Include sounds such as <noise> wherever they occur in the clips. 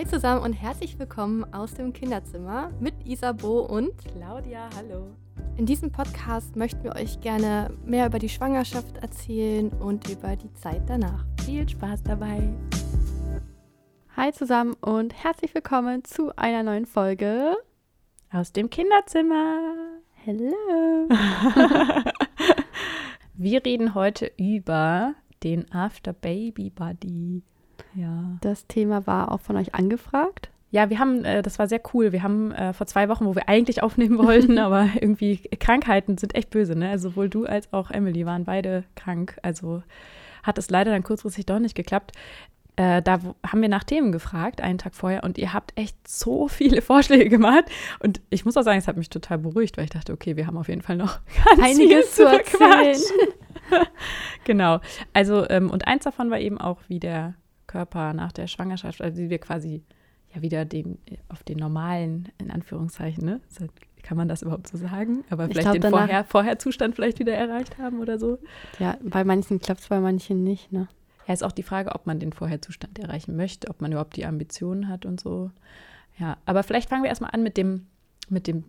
Hi zusammen und herzlich willkommen aus dem Kinderzimmer mit Isabo und Claudia, hallo. In diesem Podcast möchten wir euch gerne mehr über die Schwangerschaft erzählen und über die Zeit danach. Viel Spaß dabei. Hi zusammen und herzlich willkommen zu einer neuen Folge aus dem Kinderzimmer. Hello. <laughs> wir reden heute über den After Baby Buddy. Ja. Das Thema war auch von euch angefragt. Ja, wir haben, äh, das war sehr cool. Wir haben äh, vor zwei Wochen, wo wir eigentlich aufnehmen wollten, <laughs> aber irgendwie Krankheiten sind echt böse, ne? Also sowohl du als auch Emily waren beide krank. Also hat es leider dann kurzfristig doch nicht geklappt. Äh, da haben wir nach Themen gefragt, einen Tag vorher, und ihr habt echt so <laughs> viele Vorschläge gemacht. Und ich muss auch sagen, es hat mich total beruhigt, weil ich dachte, okay, wir haben auf jeden Fall noch <laughs> ganz einiges zu erzählen. genau. Also, ähm, und eins davon war eben auch, wie der Körper nach der Schwangerschaft, also wie wir quasi ja wieder den, auf den normalen, in Anführungszeichen, ne? Kann man das überhaupt so sagen? Aber vielleicht glaub, den Vorher, Vorherzustand vielleicht wieder erreicht haben oder so? Ja, bei manchen klappt es, bei manchen nicht, ne? Ja, ist auch die Frage, ob man den Vorherzustand erreichen möchte, ob man überhaupt die Ambitionen hat und so. Ja, aber vielleicht fangen wir erstmal an mit dem, mit dem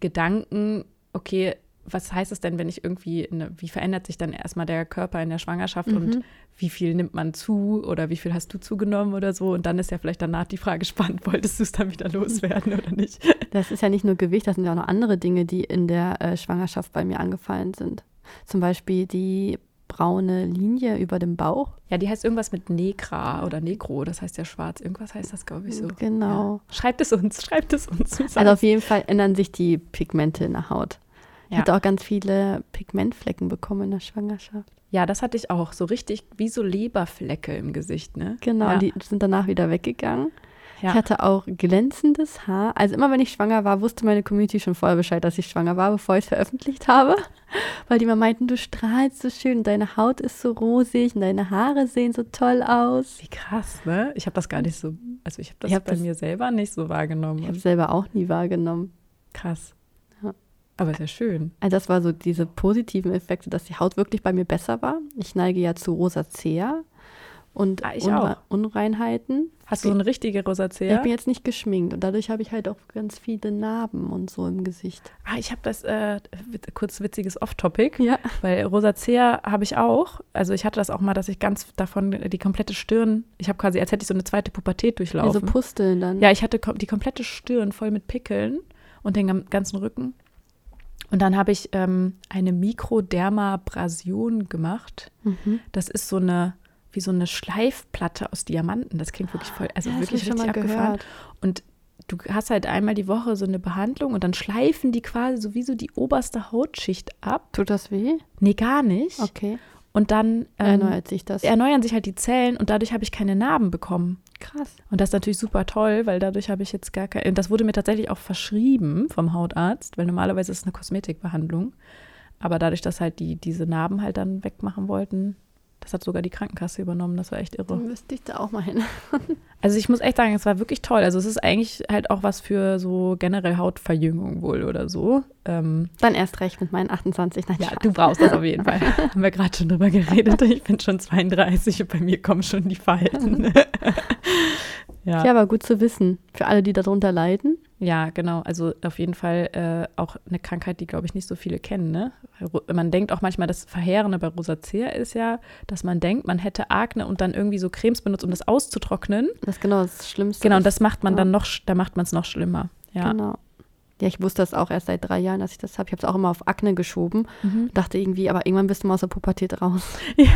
Gedanken, okay, was heißt es denn, wenn ich irgendwie, eine, wie verändert sich dann erstmal der Körper in der Schwangerschaft mhm. und wie viel nimmt man zu oder wie viel hast du zugenommen oder so? Und dann ist ja vielleicht danach die Frage spannend, <laughs> wolltest du es dann wieder loswerden oder nicht? Das ist ja nicht nur Gewicht, das sind ja auch noch andere Dinge, die in der äh, Schwangerschaft bei mir angefallen sind. Zum Beispiel die braune Linie über dem Bauch. Ja, die heißt irgendwas mit Negra oder Negro, das heißt ja schwarz. Irgendwas heißt das, glaube ich, so. Genau. Ja. Schreibt es uns, schreibt es uns. Also auf jeden Fall ändern sich die Pigmente in der Haut. Ich ja. hatte auch ganz viele Pigmentflecken bekommen in der Schwangerschaft. Ja, das hatte ich auch. So richtig wie so Leberflecke im Gesicht, ne? Genau, ja. die sind danach wieder weggegangen. Ja. Ich hatte auch glänzendes Haar. Also immer wenn ich schwanger war, wusste meine Community schon vorher Bescheid, dass ich schwanger war, bevor ich es veröffentlicht habe. <laughs> Weil die immer meinten, du strahlst so schön, deine Haut ist so rosig und deine Haare sehen so toll aus. Wie krass, ne? Ich habe das gar nicht so, also ich habe das ich hab bei das, mir selber nicht so wahrgenommen. Ich habe es selber auch nie wahrgenommen. Krass. Aber sehr schön. Also das war so diese positiven Effekte, dass die Haut wirklich bei mir besser war. Ich neige ja zu Rosacea und ah, Unre Unreinheiten. Hast du so eine richtige Rosacea? Ich bin jetzt nicht geschminkt und dadurch habe ich halt auch ganz viele Narben und so im Gesicht. Ah, ich habe das, äh, kurz witziges Off-Topic, ja. weil Rosacea habe ich auch. Also ich hatte das auch mal, dass ich ganz davon die komplette Stirn, ich habe quasi, als hätte ich so eine zweite Pubertät durchlaufen. Also Pusteln dann. Ja, ich hatte die komplette Stirn voll mit Pickeln und den ganzen Rücken. Und dann habe ich ähm, eine Mikrodermabrasion gemacht. Mhm. Das ist so eine, wie so eine Schleifplatte aus Diamanten. Das klingt wirklich voll, also ja, wirklich richtig abgefahren. Gehört. Und du hast halt einmal die Woche so eine Behandlung und dann schleifen die quasi sowieso die oberste Hautschicht ab. Tut das weh? Nee, gar nicht. Okay. Und dann ähm, erneuert sich das. Erneuern sich halt die Zellen und dadurch habe ich keine Narben bekommen. Krass. Und das ist natürlich super toll, weil dadurch habe ich jetzt gar keine. Das wurde mir tatsächlich auch verschrieben vom Hautarzt, weil normalerweise ist es eine Kosmetikbehandlung. Aber dadurch, dass halt die diese Narben halt dann wegmachen wollten, das hat sogar die Krankenkasse übernommen. Das war echt irre. Dann müsste ich da auch mal hin. <laughs> also ich muss echt sagen, es war wirklich toll. Also es ist eigentlich halt auch was für so generell Hautverjüngung wohl oder so. Ähm, Dann erst recht mit meinen 28. Nein, ja, Spaß. du brauchst das auf jeden Fall. <laughs> Haben wir gerade schon drüber geredet. Ich bin schon 32 und bei mir kommen schon die Falten. <laughs> ja. ja, aber gut zu wissen. Für alle, die darunter leiden. Ja, genau. Also auf jeden Fall äh, auch eine Krankheit, die, glaube ich, nicht so viele kennen. Ne? Man denkt auch manchmal, das Verheerende bei Rosacea ist ja, dass man denkt, man hätte Akne und dann irgendwie so Cremes benutzt, um das auszutrocknen. Das ist genau das Schlimmste. Genau, und das macht man ja. dann noch, da macht man es noch schlimmer. Ja. Genau. Ja, ich wusste das auch erst seit drei Jahren, dass ich das habe. Ich habe es auch immer auf Akne geschoben. Mhm. Dachte irgendwie, aber irgendwann bist du mal aus der Pubertät raus. <laughs> Ja.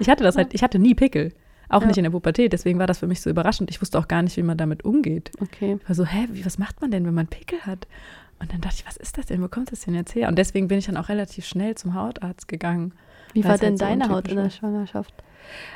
ich hatte das halt, ich hatte nie Pickel. Auch ja. nicht in der Pubertät. Deswegen war das für mich so überraschend. Ich wusste auch gar nicht, wie man damit umgeht. Okay. Ich war so, hä, wie, was macht man denn, wenn man Pickel hat? Und dann dachte ich, was ist das denn? Wo kommt das denn jetzt her? Und deswegen bin ich dann auch relativ schnell zum Hautarzt gegangen. Wie war denn halt so deine Haut in der Schwangerschaft?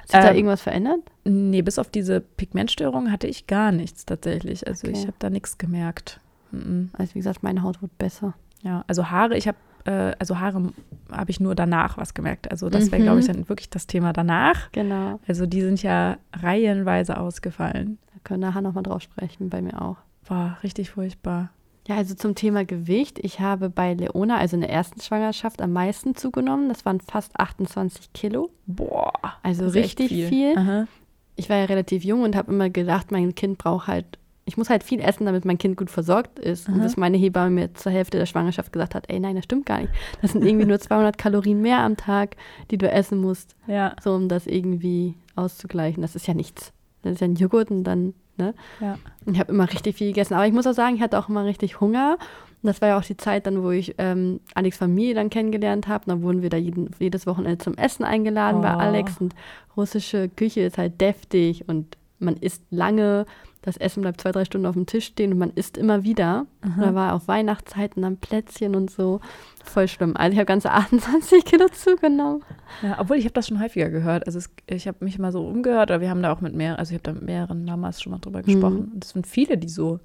Hat sich ähm, da irgendwas verändert? Nee, bis auf diese Pigmentstörung hatte ich gar nichts tatsächlich. Also okay. ich habe da nichts gemerkt. Mhm. Also wie gesagt, meine Haut wird besser. Ja, also Haare, ich habe äh, also Haare habe ich nur danach was gemerkt. Also das wäre, mhm. glaube ich, dann wirklich das Thema danach. Genau. Also die sind ja reihenweise ausgefallen. Da können wir nachher nochmal drauf sprechen, bei mir auch. War richtig furchtbar. Ja, also zum Thema Gewicht. Ich habe bei Leona, also in der ersten Schwangerschaft, am meisten zugenommen. Das waren fast 28 Kilo. Boah. Also richtig viel. viel. ich war ja relativ jung und habe immer gedacht, mein Kind braucht halt, ich muss halt viel essen, damit mein Kind gut versorgt ist. Und Aha. dass meine Hebamme mir zur Hälfte der Schwangerschaft gesagt hat, ey, nein, das stimmt gar nicht. Das sind irgendwie nur <laughs> 200 Kalorien mehr am Tag, die du essen musst, Ja, so um das irgendwie auszugleichen. Das ist ja nichts. Das ist ja ein Joghurt und dann, ne? ja. Ich habe immer richtig viel gegessen. Aber ich muss auch sagen, ich hatte auch immer richtig Hunger. Und das war ja auch die Zeit dann, wo ich ähm, Alex Familie dann kennengelernt habe. Dann wurden wir da jeden, jedes Wochenende zum Essen eingeladen bei Oh. Alex. Und russische Küche ist halt deftig und man isst lange. Das Essen bleibt zwei, drei Stunden auf dem Tisch stehen und man isst immer wieder. Da war auch Weihnachtszeit und dann Plätzchen und so. Voll schlimm. Also ich habe ganze <laughs> 28 Kilo zugenommen. Ja, obwohl ich habe das schon häufiger gehört. Also es, ich habe mich mal so umgehört, aber wir haben da auch mit mehreren, also ich habe da mit mehreren Mamas schon mal drüber gesprochen. Und es sind viele, die so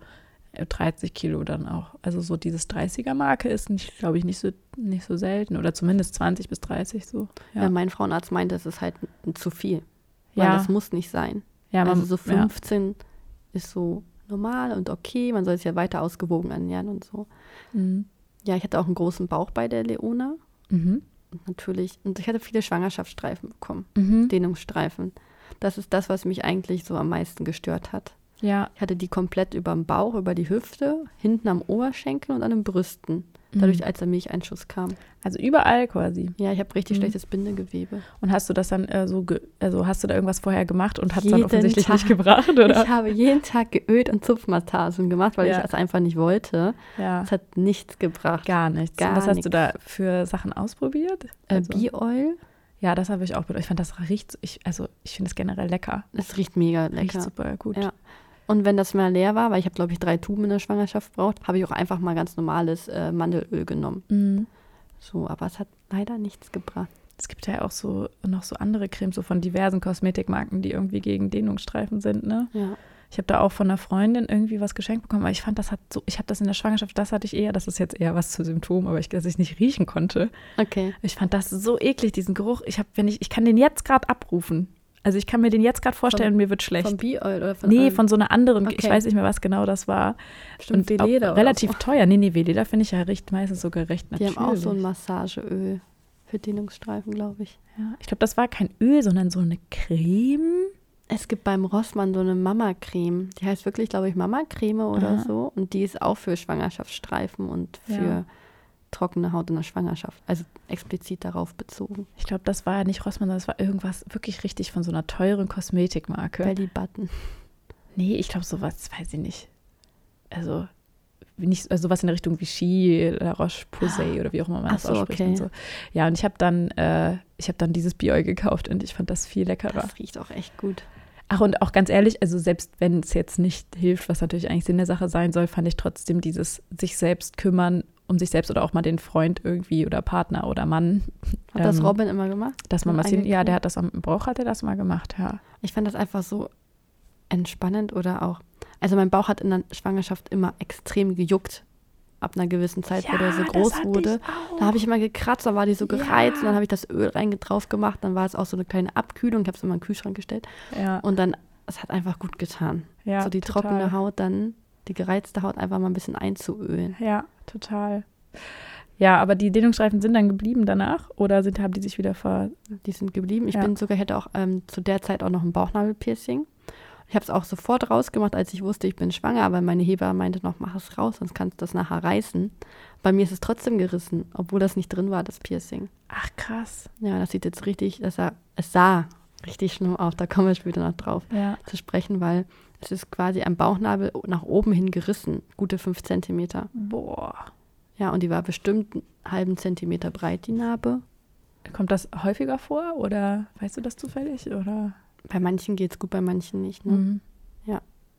äh, 30 Kilo dann auch. Also so dieses 30er-Marke ist, glaube ich, nicht so, nicht so selten. Oder zumindest 20 bis 30 so. Ja. Ja, mein Frauenarzt meinte, das ist halt zu viel. Weil ja, das muss nicht sein. ja, man, also so ja. 15 ist so normal und okay. Man soll sich ja weiter ausgewogen ernähren und so. Mhm. Ja, ich hatte auch einen großen Bauch bei der Leona. Mhm. Und natürlich, und ich hatte viele Schwangerschaftsstreifen bekommen, Mhm. Dehnungsstreifen. Das ist das, was mich eigentlich so am meisten gestört hat. Ja. Ich hatte die komplett über dem Bauch, über die Hüfte, hinten am Oberschenkel und an den Brüsten. Dadurch, Mhm. als der Milcheinschuss kam. Also überall quasi. Ja, ich habe richtig Mhm. schlechtes Bindegewebe. Und hast du das dann äh, so, ge also hast du da irgendwas vorher gemacht und hat es dann offensichtlich Tag. nicht gebracht, oder? Ich habe jeden Tag geölt und Zupfmassagen gemacht, weil Ja. ich das einfach nicht wollte. ja. Es hat nichts gebracht. Gar nichts. Gar und was hast du da für Sachen ausprobiert? Äh, Also- Bee-Oil, Ja, das habe ich auch benutzt. Ich fand das riecht, ich, also ich finde es generell lecker. das riecht mega Riecht lecker. super gut. Ja. Und wenn das mal leer war, weil ich habe, glaube ich, drei Tuben in der Schwangerschaft braucht, habe ich auch einfach mal ganz normales äh, Mandelöl genommen. Mhm. So, aber es hat leider nichts gebracht. Es gibt ja auch so noch so andere Cremes, so von diversen Kosmetikmarken, die irgendwie gegen Dehnungsstreifen sind, ne? Ja. Ich habe da auch von einer Freundin irgendwie was geschenkt bekommen, aber ich fand, das hat so, ich habe das in der Schwangerschaft, das hatte ich eher, das ist jetzt eher was zu Symptomen, aber ich, dass ich nicht riechen konnte. Okay. Ich fand das so eklig, diesen Geruch. Ich habe, wenn ich, ich kann den jetzt gerade abrufen. Also ich kann mir den jetzt gerade vorstellen, und mir wird schlecht. Von Bee-Oil oder von nee, von so einer anderen, ich Okay. weiß nicht mehr, was genau das war. Bestimmt auch Veleda relativ so. teuer. Nee, nee, Veleda finde ich ja recht, meistens sogar recht Die natürlich. haben auch so ein Massageöl für Dehnungsstreifen, glaube ich. ja, ich glaube, das war kein Öl, sondern so eine Creme. Es gibt beim Rossmann so eine Mama-Creme. Die heißt wirklich, glaube ich, Mama-Creme oder Aha. so. Und die ist auch für Schwangerschaftsstreifen und für Ja. Trockene Haut in der Schwangerschaft. Also explizit darauf bezogen. Ich glaube, das war ja nicht Rossmann, sondern das war irgendwas wirklich richtig von so einer teuren Kosmetikmarke. Belly Button. Nee, ich glaube, sowas, weiß ich nicht. Also, nicht, also sowas in der Richtung wie Ski, La Roche-Posay oder wie auch immer man das so, ausspricht okay. und so. Ja, und ich habe dann, äh, ich habe dann dieses Biol gekauft und ich fand das viel leckerer. Das riecht auch echt gut. Ach, und auch ganz ehrlich, also selbst wenn es jetzt nicht hilft, was natürlich eigentlich Sinn der Sache sein soll, fand ich trotzdem dieses sich selbst kümmern um sich selbst oder auch mal den Freund irgendwie oder Partner oder Mann, Hat das Ähm, Robin immer gemacht? dass man massieren. Ja, der hat das am Bauch, hat er das mal gemacht, ja. Ich fand das einfach so entspannend oder auch. Also mein Bauch hat in der Schwangerschaft immer extrem gejuckt. Ab einer gewissen Zeit, wo der so das groß wurde. Da habe ich immer gekratzt, dann war die so gereizt Ja. und dann habe ich das Öl rein drauf gemacht. Dann war es auch so eine kleine Abkühlung. Ich habe es immer in den Kühlschrank gestellt. ja, Und dann, es hat einfach gut getan. ja, so die total. trockene Haut dann, die gereizte Haut einfach mal ein bisschen einzuölen. Ja, total. Ja, aber die Dehnungsstreifen sind dann geblieben danach oder sind, haben die sich wieder ver. Die sind geblieben. Ich Ja. bin sogar, hätte auch ähm, zu der Zeit auch noch ein Bauchnabelpiercing. Ich habe es auch sofort rausgemacht, als ich wusste, ich bin schwanger, aber meine Hebamme meinte noch, mach es raus, sonst kannst du das nachher reißen. Bei mir ist es trotzdem gerissen, obwohl das nicht drin war, das Piercing. Ach, krass. Ja, das sieht jetzt richtig, das sah, es sah richtig schlimm aus, da kommen wir später noch drauf Ja. zu sprechen, weil es ist quasi am Bauchnabel nach oben hin gerissen, gute fünf Zentimeter. Boah. Ja, und die war bestimmt einen halben Zentimeter breit, die Narbe. Kommt das häufiger vor oder weißt du das zufällig? Oder? Bei manchen geht es gut, bei manchen nicht. Ne? Mhm.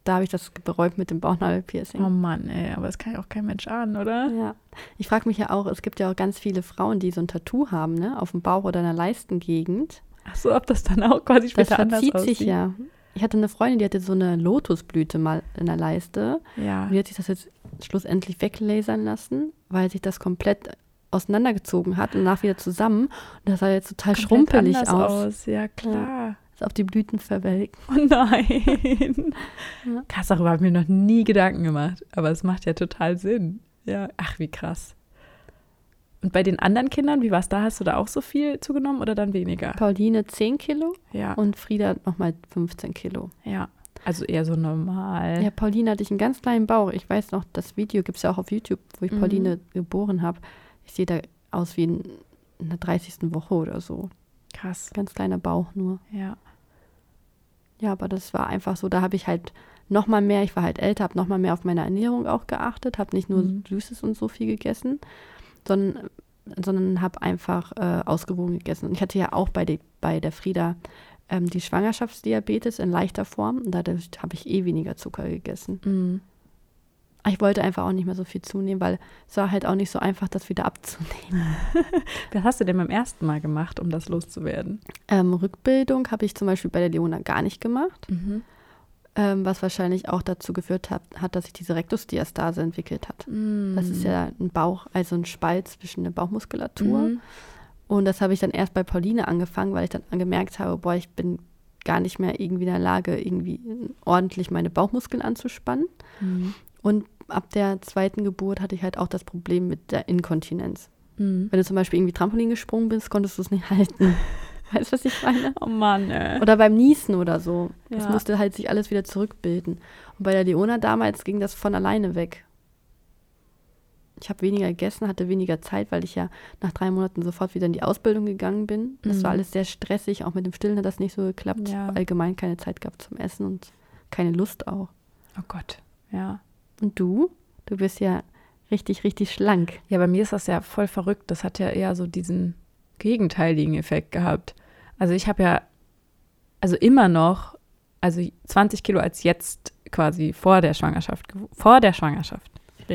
Da habe ich das bereut mit dem Bauchnabelpiercing. Oh Mann, ey, aber das kann ja auch kein Mensch ahnen, oder? Ja. Ich frage mich ja auch, es gibt ja auch ganz viele Frauen, die so ein Tattoo haben, ne, auf dem Bauch oder in der Leistengegend. Ach so, ob das dann auch quasi Das später anders verzieht aussieht. sich ja. Ich hatte eine Freundin, die hatte so eine Lotusblüte mal in der Leiste. Ja. Und die hat sich das jetzt schlussendlich weglasern lassen, weil sich das komplett auseinandergezogen hat und nach wieder zusammen. Und das sah jetzt total Komplett schrumpelig anders aus. Ja, klar. Ist auf die Blüten verwelkt. <laughs> Oh nein. <laughs> Ja. Krass, darüber habe ich mir noch nie Gedanken gemacht. Aber es macht ja total Sinn. Ja, ach, wie krass. Und bei den anderen Kindern, wie war es da? Hast du da auch so viel zugenommen oder dann weniger? Pauline 10 Kilo Ja. und Frieda nochmal 15 Kilo. Ja. Also eher so normal. Ja, Pauline hatte ich einen ganz kleinen Bauch. Ich weiß noch, das Video gibt es ja auch auf YouTube, wo ich Mhm. Pauline geboren habe. Ich sehe da aus wie in, in der 30. Woche oder so. Krass. Ganz kleiner Bauch nur. Ja. Ja, aber das war einfach so, da habe ich halt noch mal mehr, ich war halt älter, habe noch mal mehr auf meine Ernährung auch geachtet, habe nicht nur Mhm. Süßes und so viel gegessen, sondern, sondern habe einfach äh, ausgewogen gegessen. Und ich hatte ja auch bei, die, bei der Frieda ähm, die Schwangerschaftsdiabetes in leichter Form und dadurch habe ich eh weniger Zucker gegessen. Mhm. Ich wollte einfach auch nicht mehr so viel zunehmen, weil es war halt auch nicht so einfach, das wieder abzunehmen. <laughs> Was hast du denn beim ersten Mal gemacht, um das loszuwerden? Ähm, Rückbildung habe ich zum Beispiel bei der Leona gar nicht gemacht. Mhm. Ähm, was wahrscheinlich auch dazu geführt hat, hat, dass sich diese Rektusdiastase entwickelt hat. Das ist ja ein Bauch, also ein Spalt zwischen der Bauchmuskulatur. Mhm. Und das habe ich dann erst bei Pauline angefangen, weil ich dann gemerkt habe, boah, ich bin gar nicht mehr irgendwie in der Lage, irgendwie ordentlich meine Bauchmuskeln anzuspannen. Mhm. Und ab der zweiten Geburt hatte ich halt auch das Problem mit der Inkontinenz. Mhm. Wenn du zum Beispiel irgendwie Trampolin gesprungen bist, konntest du es nicht <laughs> halten. <laughs> weißt du, was ich meine? Oh Mann, ey. Oder beim Niesen oder so. Das Ja. musste halt sich alles wieder zurückbilden. Und bei der Leona damals ging das von alleine weg. Ich habe weniger gegessen, hatte weniger Zeit, weil ich ja nach drei Monaten sofort wieder in die Ausbildung gegangen bin. Das war Mhm. alles sehr stressig, auch mit dem Stillen hat das nicht so geklappt. Ja. Allgemein keine Zeit gehabt zum Essen und keine Lust auch. Oh Gott. Ja. Und du? Du bist ja richtig, richtig schlank. Ja, bei mir ist das ja voll verrückt. Das hat ja eher so diesen gegenteiligen Effekt gehabt. Also ich habe ja, also immer noch, also 20 Kilo als jetzt quasi vor der Schwangerschaft, vor der Schwangerschaft.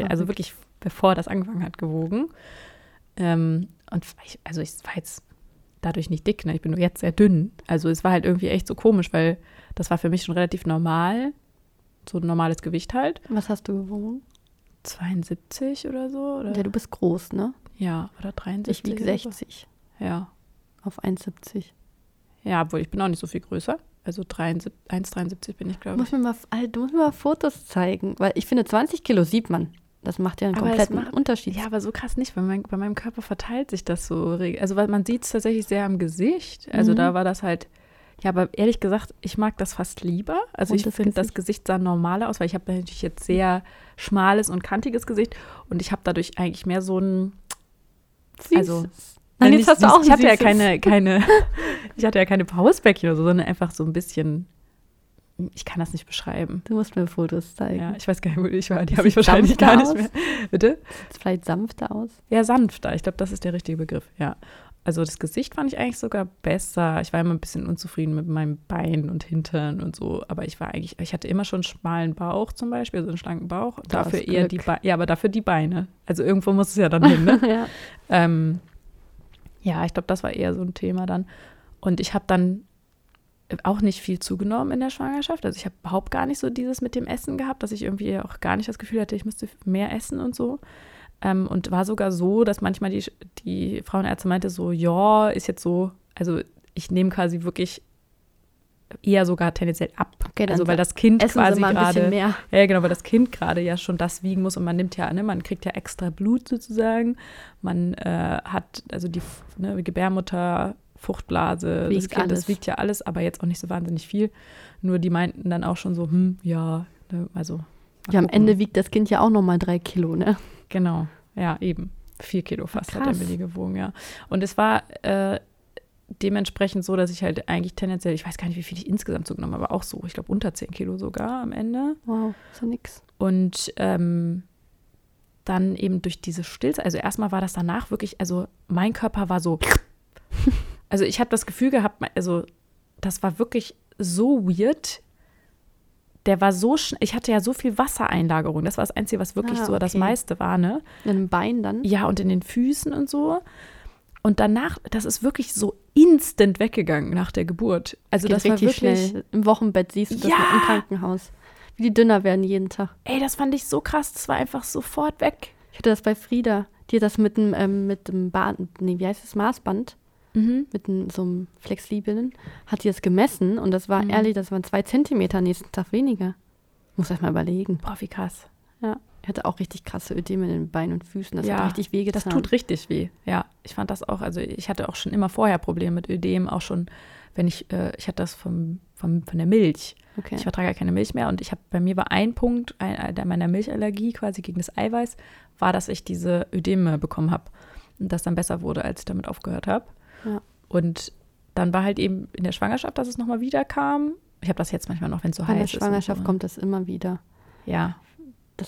Also wirklich bevor das angefangen hat, gewogen. Ähm, und ich, also ich war jetzt dadurch nicht dick, ne? ich bin nur jetzt sehr dünn. Also es war halt irgendwie echt so komisch, weil das war für mich schon relativ normal, so ein normales Gewicht halt. Was hast du gewogen? 72 oder so? Oder? Ja, du bist groß, ne? Ja, oder 73. Ich wiege oder so. 60 Ja. auf 1,70. Ja, obwohl ich bin auch nicht so viel größer. Also 73 1,73 bin ich, glaube ich. mir mal, Alter, du musst mir mal Fotos zeigen, weil ich finde, 20 Kilo sieht man. Das macht ja einen Aber kompletten macht- Unterschied. Ja, aber so krass nicht, weil mein, bei meinem Körper verteilt sich das so. Also weil man sieht es tatsächlich sehr am Gesicht. Also Mhm. da war das halt, ja, aber ehrlich gesagt, ich mag das fast lieber. Also ich Rundes finde, das Gesicht. Sah normaler aus, weil ich habe natürlich jetzt sehr schmales und kantiges Gesicht und ich habe dadurch eigentlich mehr so ein also- Süßes. Nein, Nein, jetzt nicht hast du auch <laughs> ich hatte ja keine, keine, ich hatte ja keine Pausbäckchen oder so, sondern einfach so ein bisschen, ich kann das nicht beschreiben. Du musst mir Fotos zeigen. Ja, ich weiß gar nicht, wo ich war. Die habe ich wahrscheinlich gar nicht aus? mehr. Bitte? Sieht vielleicht sanfter aus. Ja, sanfter. Ich glaube, das ist der richtige Begriff. Ja. Also das Gesicht fand ich eigentlich sogar besser. Ich war immer ein bisschen unzufrieden mit meinem Bein und Hintern und so. Aber ich war eigentlich, ich hatte immer schon einen schmalen Bauch zum Beispiel, so einen schlanken Bauch. Du dafür eher Glück. die Beine. Ja, aber dafür die Beine. Also irgendwo muss es ja dann hin, ne? <laughs> ja. Ähm, ja, ich glaube, das war eher so ein Thema dann. Und ich habe dann auch nicht viel zugenommen in der Schwangerschaft. Also ich habe überhaupt gar nicht so dieses mit dem Essen gehabt, dass ich irgendwie auch gar nicht das Gefühl hatte, ich müsste mehr essen und so. Ähm, und war sogar so, dass manchmal die, die Frauenärzte meinte so, ja, ist jetzt so, also ich nehme quasi wirklich eher sogar tendenziell ab. Okay, also weil das Kind quasi gerade ja, genau, weil das Kind gerade ja schon das wiegen muss und man nimmt ja, ne, man kriegt ja extra Blut sozusagen. Man äh, hat, also die ne, Gebärmutter, Fruchtblase, das Wiegt Kind, alles. das wiegt ja alles, aber jetzt auch nicht so wahnsinnig viel. Nur die meinten dann auch schon so, hm, ja, ne, also. Ja, am. Ende wiegt das Kind ja auch nochmal drei Kilo, ne? Genau, ja, eben. Vier Kilo fast hat Krass. Emily gewogen, ja. Und es war äh, dementsprechend so, dass ich halt eigentlich tendenziell, ich weiß gar nicht, wie viel ich insgesamt zugenommen habe, aber auch so, ich glaube unter 10 Kilo sogar am Ende. Wow, ist ja nix. Und ähm, dann eben durch diese Stillzeit, also erstmal war das danach wirklich, also mein Körper war so, <laughs> also ich habe das Gefühl gehabt, also das war wirklich so weird. Der war so schnell, ich hatte ja so viel Wassereinlagerung, das war das Einzige, was wirklich Ah, so das okay. meiste war, ne? In den Beinen dann? Ja, und in den Füßen und so. Und danach, das ist wirklich so instant weggegangen nach der Geburt. Also Geht das war wirklich, schnell. Im Wochenbett siehst du das Ja! im Krankenhaus. Wie die dünner werden jeden Tag. ey, das fand ich so krass, das war einfach sofort weg. Ich hatte das bei Frieda. Die hat das mit dem, ähm, mit dem Band, nee, wie heißt das, Maßband, Mhm. mit dem, so einem flexiblen, hat die das gemessen und das war Mhm. ehrlich, das waren zwei Zentimeter nächsten Tag weniger. Muss erst mal überlegen. Boah, wie krass. Ja. Ich hatte auch richtig krasse Ödeme in den Beinen und Füßen. Das Ja, hat richtig wehgetan. Das tut richtig weh. Ja, ich fand das auch. Also ich hatte auch schon immer vorher Probleme mit Ödem, auch schon, wenn ich, äh, ich hatte das vom, vom, von der Milch. Okay. Ich vertrage ja keine Milch mehr und ich habe, bei mir war ein Punkt ein, ein, meiner Milchallergie quasi gegen das Eiweiß, war, dass ich diese Ödeme bekommen habe und das dann besser wurde, als ich damit aufgehört habe. Ja. Und dann war halt eben in der Schwangerschaft, dass es nochmal wieder kam. Ich habe das jetzt manchmal noch, wenn es so der heiß ist. und Schwangerschaft so. kommt das immer wieder. Ja,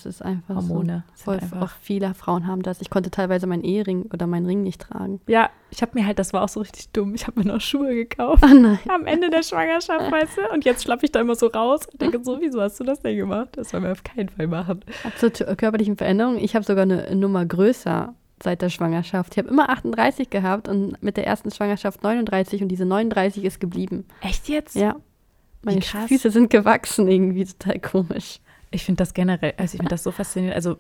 Das ist einfach Hormone so. Voll, einfach- auch viele Frauen haben das. Ich konnte teilweise meinen Ehering oder meinen Ring nicht tragen. ja, ich habe mir halt, das war auch so richtig dumm, ich habe mir noch Schuhe gekauft. Oh nein. am Ende der Schwangerschaft, weißt du? Und jetzt schlappe ich da immer so raus und denke so, wieso hast du das denn gemacht? Das soll man auf keinen Fall machen. Zur körperlichen Veränderung. Ich habe sogar eine Nummer größer seit der Schwangerschaft. Ich habe immer 38 gehabt und mit der ersten Schwangerschaft 39 und diese 39 ist geblieben. Echt jetzt? Ja. Meine. Füße sind gewachsen irgendwie, total komisch. Ich finde das generell, also ich finde das so faszinierend. Also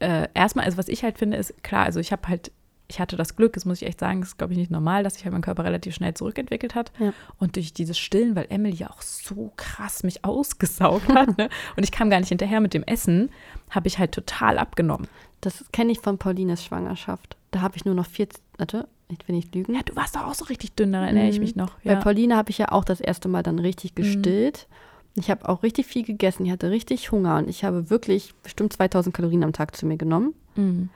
äh, erstmal, also was ich halt finde, ist klar, also ich habe halt, ich hatte das Glück, das muss ich echt sagen, das ist glaube ich nicht normal, dass sich halt mein Körper relativ schnell zurückentwickelt hat. Ja. Und durch dieses Stillen, weil Emily ja auch so krass mich ausgesaugt hat, <laughs> ne? Und ich kam gar nicht hinterher mit dem Essen, habe ich halt total abgenommen. Das kenne ich von Paulines Schwangerschaft. Da habe ich nur noch 40, warte, ich will nicht lügen. Ja, du warst doch auch so richtig dünn, daran erinnere ich Mhm. mich noch. Bei Ja. Pauline habe ich ja auch das erste Mal dann richtig gestillt. Ich habe auch richtig viel gegessen. Ich hatte richtig Hunger und ich habe wirklich bestimmt 2000 Kalorien am Tag zu mir genommen. Mhm.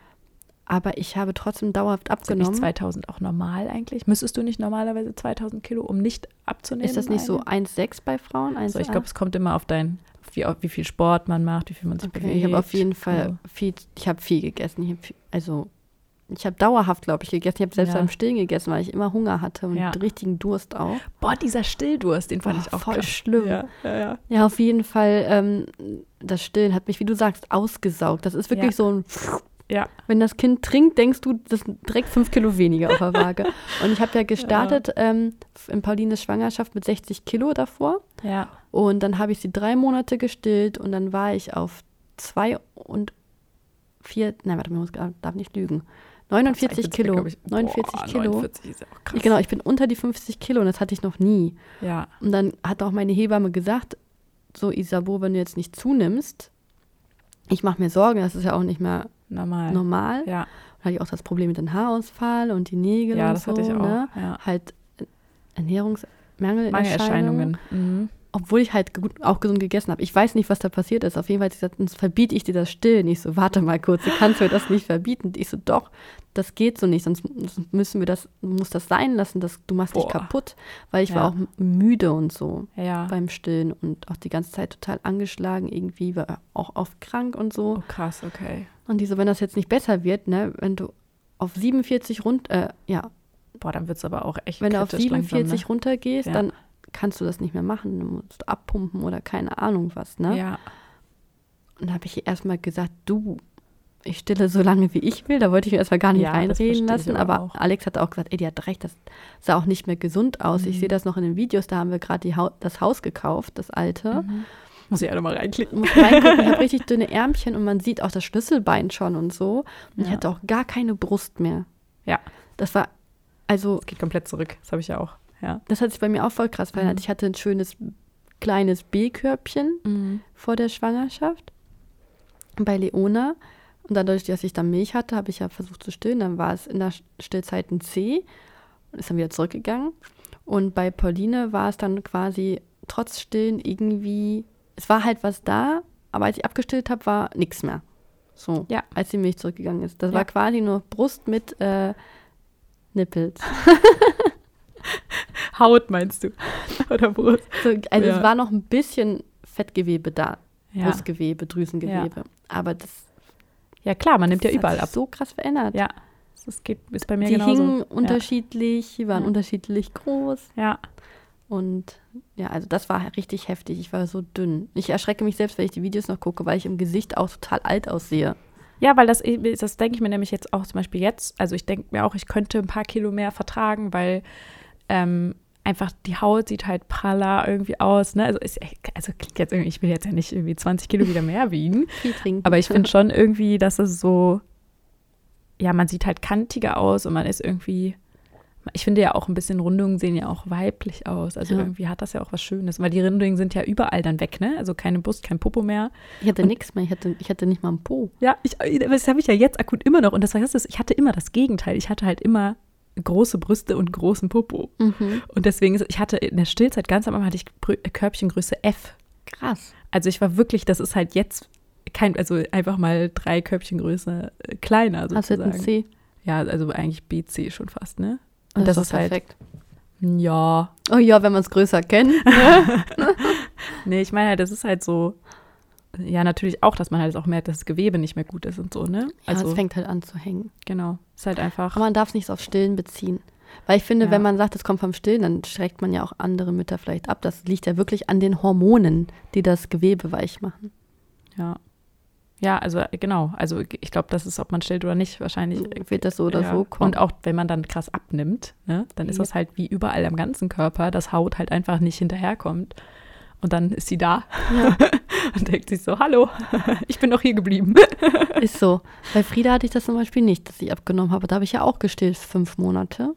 Aber ich habe trotzdem dauerhaft Sind nicht abgenommen. 2000 auch normal eigentlich? Müsstest du nicht normalerweise 2000 Kilo, um nicht abzunehmen? Ist das nicht so eigentlich? 1,6 bei Frauen? Also ich 1,8? glaube, es kommt immer auf dein, auf wie, auf wie viel Sport man macht, wie viel man sich Okay, bewegt. ich habe auf jeden Fall Also, viel, ich habe viel gegessen. Ich hab viel, also ich habe dauerhaft, glaube ich, gegessen. Ich habe selbst Ja. beim Stillen gegessen, weil ich immer Hunger hatte und Ja. richtigen Durst auch. boah, dieser Stilldurst, den fand Oh, ich auch voll krass. schlimm. Ja, ja, ja. Auf jeden Fall, ähm, das Stillen hat mich, wie du sagst, ausgesaugt. Das ist wirklich so ein, ja. wenn das Kind trinkt, denkst du, das sind direkt fünf Kilo weniger auf der Waage. <laughs> Und ich habe ja gestartet ähm, in Paulines Schwangerschaft mit 60 Kilo davor. ja. Und dann habe ich sie drei Monate gestillt und dann war ich auf zwei und vier, nein, warte, ich muss, darf nicht lügen. 49 Ich bin, Kilo. glaub ich, 49 boah, Kilo. 49 ist ja auch krass. Genau, ich bin unter die 50 Kilo und das hatte ich noch nie. Ja, Und dann hat auch meine Hebamme gesagt, so Isabo, wenn du jetzt nicht zunimmst, ich mache mir Sorgen, das ist ja auch nicht mehr normal. normal. Ja, Dann hatte ich auch das Problem mit dem Haarausfall und die Nägel ja und das so. hatte ich auch. Ne? Ja. Halt Ernährungsmangelerscheinungen. Mangelerscheinungen. Mhm. Obwohl ich halt auch gesund gegessen habe. Ich weiß nicht, was da passiert ist. Auf jeden Fall hat sie gesagt, sonst verbiete ich dir das Stillen. Ich so, warte mal kurz, du kannst mir das nicht verbieten. Ich so, doch, das geht so nicht, sonst müssen wir das, du musst das sein lassen, das, du machst dich Boah. kaputt. Weil ich Ja. war auch müde und so Ja. beim Stillen und auch die ganze Zeit total angeschlagen irgendwie, war auch oft krank und so. Oh, krass, okay. Und die so, wenn das jetzt nicht besser wird, ne, wenn du auf 47 rund, äh, ja, Boah, dann wird es aber auch echt wenn du auf kritisch 47 langsam, runtergehst, Ja. dann kannst du das nicht mehr machen. Du musst abpumpen oder keine Ahnung was, ne? Ja, Und da habe ich erstmal gesagt, du, ich stille so lange, wie ich will. Da wollte ich mir erstmal gar nicht Ja, das reinreden ich lassen. aber Aber. Alex hat auch gesagt, ey, die hat recht, das sah auch nicht mehr gesund aus. Ich Mhm. sehe das noch in den Videos, da haben wir gerade Hau- das Haus gekauft, das alte. Mhm. Muss ich alle mal reinklicken. Muss reingucken, ich habe richtig dünne Ärmchen und man sieht auch das Schlüsselbein schon und so. Und ich Ja. hatte auch gar keine Brust mehr. Ja. Das war, also, Es geht komplett zurück. Das habe ich ja auch. Ja. das hat sich bei mir auch voll krass verändert. Mhm. Ich hatte ein schönes kleines B-Körbchen vor der Schwangerschaft bei Leona. Und dadurch, dass ich dann Milch hatte, habe ich ja versucht zu stillen. Dann war es in der Stillzeit ein C und ist dann wieder zurückgegangen. Und bei Pauline war es dann quasi trotz Stillen irgendwie, es war halt was da, aber als ich abgestillt habe, war nichts mehr. So, Ja. als die Milch zurückgegangen ist. Das Ja. war quasi nur Brust mit äh, Nippels. <laughs> <laughs> Haut meinst du? <laughs> Oder Brust? So, also Ja. es war noch ein bisschen Fettgewebe da, Ja. Brustgewebe, Drüsengewebe. Aber das, ja, klar, man nimmt ja überall hat ab. sich so krass verändert. Ja, das geht, ist bei mir Die genauso. hingen unterschiedlich, waren Ja. unterschiedlich groß. Ja, Und ja, also das war richtig heftig. Ich war so dünn. Ich erschrecke mich selbst, wenn ich die Videos noch gucke, weil ich im Gesicht auch total alt aussehe. Ja, weil das, das denke ich mir nämlich jetzt auch zum Beispiel jetzt. Also ich denke mir auch, ich könnte ein paar Kilo mehr vertragen, weil ähm, einfach die Haut sieht halt praller irgendwie aus. Ne? Also, ist, also klingt jetzt irgendwie, ich will jetzt ja nicht irgendwie 20 Kilo wieder mehr wiegen. <laughs> Viel trinken. Aber ich finde <laughs> schon irgendwie, dass es so, ja, man sieht halt kantiger aus und man ist irgendwie, Ich finde ja auch ein bisschen Rundungen sehen ja auch weiblich aus. Also Ja. irgendwie hat das ja auch was Schönes. Weil die Rundungen sind ja überall dann weg, ne? Also keine Brust, kein Popo mehr. Ich hatte nichts mehr, ich hatte, ich hatte nicht mal einen Po. Ja, ich, das habe ich ja jetzt akut immer noch. Und das heißt, ich hatte immer das Gegenteil. Ich hatte halt immer große Brüste und großen Popo. Mhm. Und deswegen, ist, ich hatte in der Stillzeit ganz am Anfang hatte ich Brü- Körbchengröße F. Krass. Also ich war wirklich, das ist halt jetzt kein, also einfach mal drei Körbchengröße äh, kleiner Hast du jetzt sozusagen. ein C? Ja, also eigentlich BC schon fast, ne? Und Und das ist halt- perfekt. Ja. Oh ja, wenn man es größer kennt. Ne? <laughs> Nee, ich meine halt, das ist halt so, ja, natürlich auch, dass man halt auch merkt, dass das Gewebe nicht mehr gut ist und so, ne? Also, Also, es fängt halt an zu hängen. genau. Ist halt einfach. Aber man darf es nicht auf Stillen beziehen. Weil ich finde, Ja. wenn man sagt, es kommt vom Stillen, dann schreckt man ja auch andere Mütter vielleicht ab. Das liegt ja wirklich an den Hormonen, die das Gewebe weich machen. Ja. Ja, also äh, genau. Also ich glaube, das ist, ob man stillt oder nicht, wahrscheinlich. Wird das so oder ja. so kommen. Und auch wenn man dann krass abnimmt, ne, dann ist Ja. das halt wie überall am ganzen Körper, dass Haut halt einfach nicht hinterherkommt. Und dann ist sie da Ja, <laughs> <laughs> und denkt sich so, hallo, <laughs> ich bin doch hier geblieben. <laughs> ist so. Bei Frieda hatte ich das zum Beispiel nicht, dass ich abgenommen habe. Da habe ich ja auch gestillt, fünf Monate.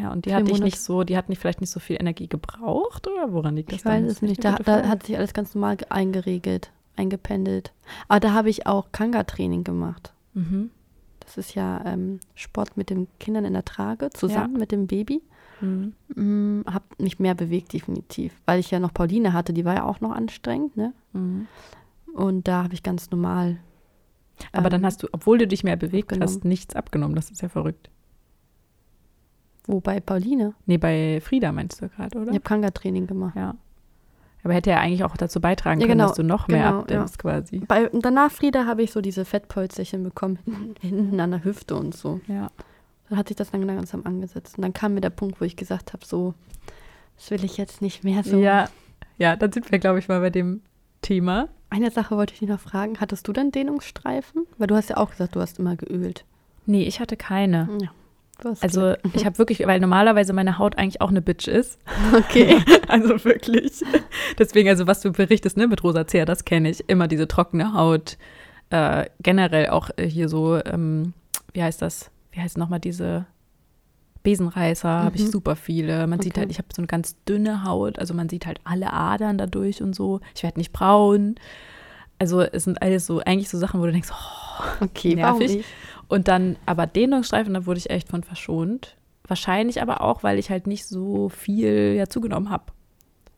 Ja, und die Vier hat dich Monate. nicht so, die hat nicht vielleicht nicht so viel Energie gebraucht oder woran liegt das Ich weiß es nicht. Da, da hat sich alles ganz normal ge- eingeregelt, eingependelt. Aber da habe ich auch Kanga-Training gemacht. Mhm. Das ist ja ähm, Sport mit den Kindern in der Trage, zusammen mit dem Baby. Mhm. Mm, hab mich mehr bewegt, definitiv. Weil ich ja noch Pauline hatte, die war ja auch noch anstrengend, ne? Mhm. Und da habe ich ganz normal. Aber dann ähm, hast du, obwohl du dich mehr bewegt hast, abgenommen. nichts abgenommen. Das ist ja verrückt. Wo bei Pauline? Nee, bei Frieda meinst du gerade, oder? Ich habe Kanga-Training gemacht. Ja. Aber hätte ja eigentlich auch dazu beitragen Ja, können, genau, dass du noch mehr genau, abnimmst quasi. Bei, danach, Frieda, habe ich so diese Fettpolsterchen bekommen, <laughs> hinten an der Hüfte und so. Ja. Dann hat sich das dann langsam angesetzt. Und dann kam mir der Punkt, wo ich gesagt habe, so, das will ich jetzt nicht mehr so. Ja, ja, dann sind wir, glaube ich, mal bei dem Thema. Eine Sache wollte ich dich noch fragen. Hattest du denn Dehnungsstreifen? Weil du hast ja auch gesagt, du hast immer geölt. Nee, ich hatte keine. Ja. Du hast Also ich habe wirklich, weil normalerweise meine Haut eigentlich auch eine Bitch ist. <laughs> Okay. <laughs> Also wirklich. Deswegen, also was du berichtest, ne, mit Rosacea, das kenne ich. Immer diese trockene Haut. Äh, generell auch äh, hier so, ähm, wie heißt das? Wie heißt nochmal diese Besenreißer? Habe ich Mhm. super viele. Man sieht Okay. halt, ich habe so eine ganz dünne Haut. Also man sieht halt alle Adern dadurch und so. Ich werde nicht braun. Also es sind alles so, eigentlich so Sachen, wo du denkst, oh, Okay, warum Nervig. nicht? und dann aber Dehnungsstreifen, da wurde ich echt von verschont. Wahrscheinlich aber auch, weil ich halt nicht so viel ja zugenommen habe.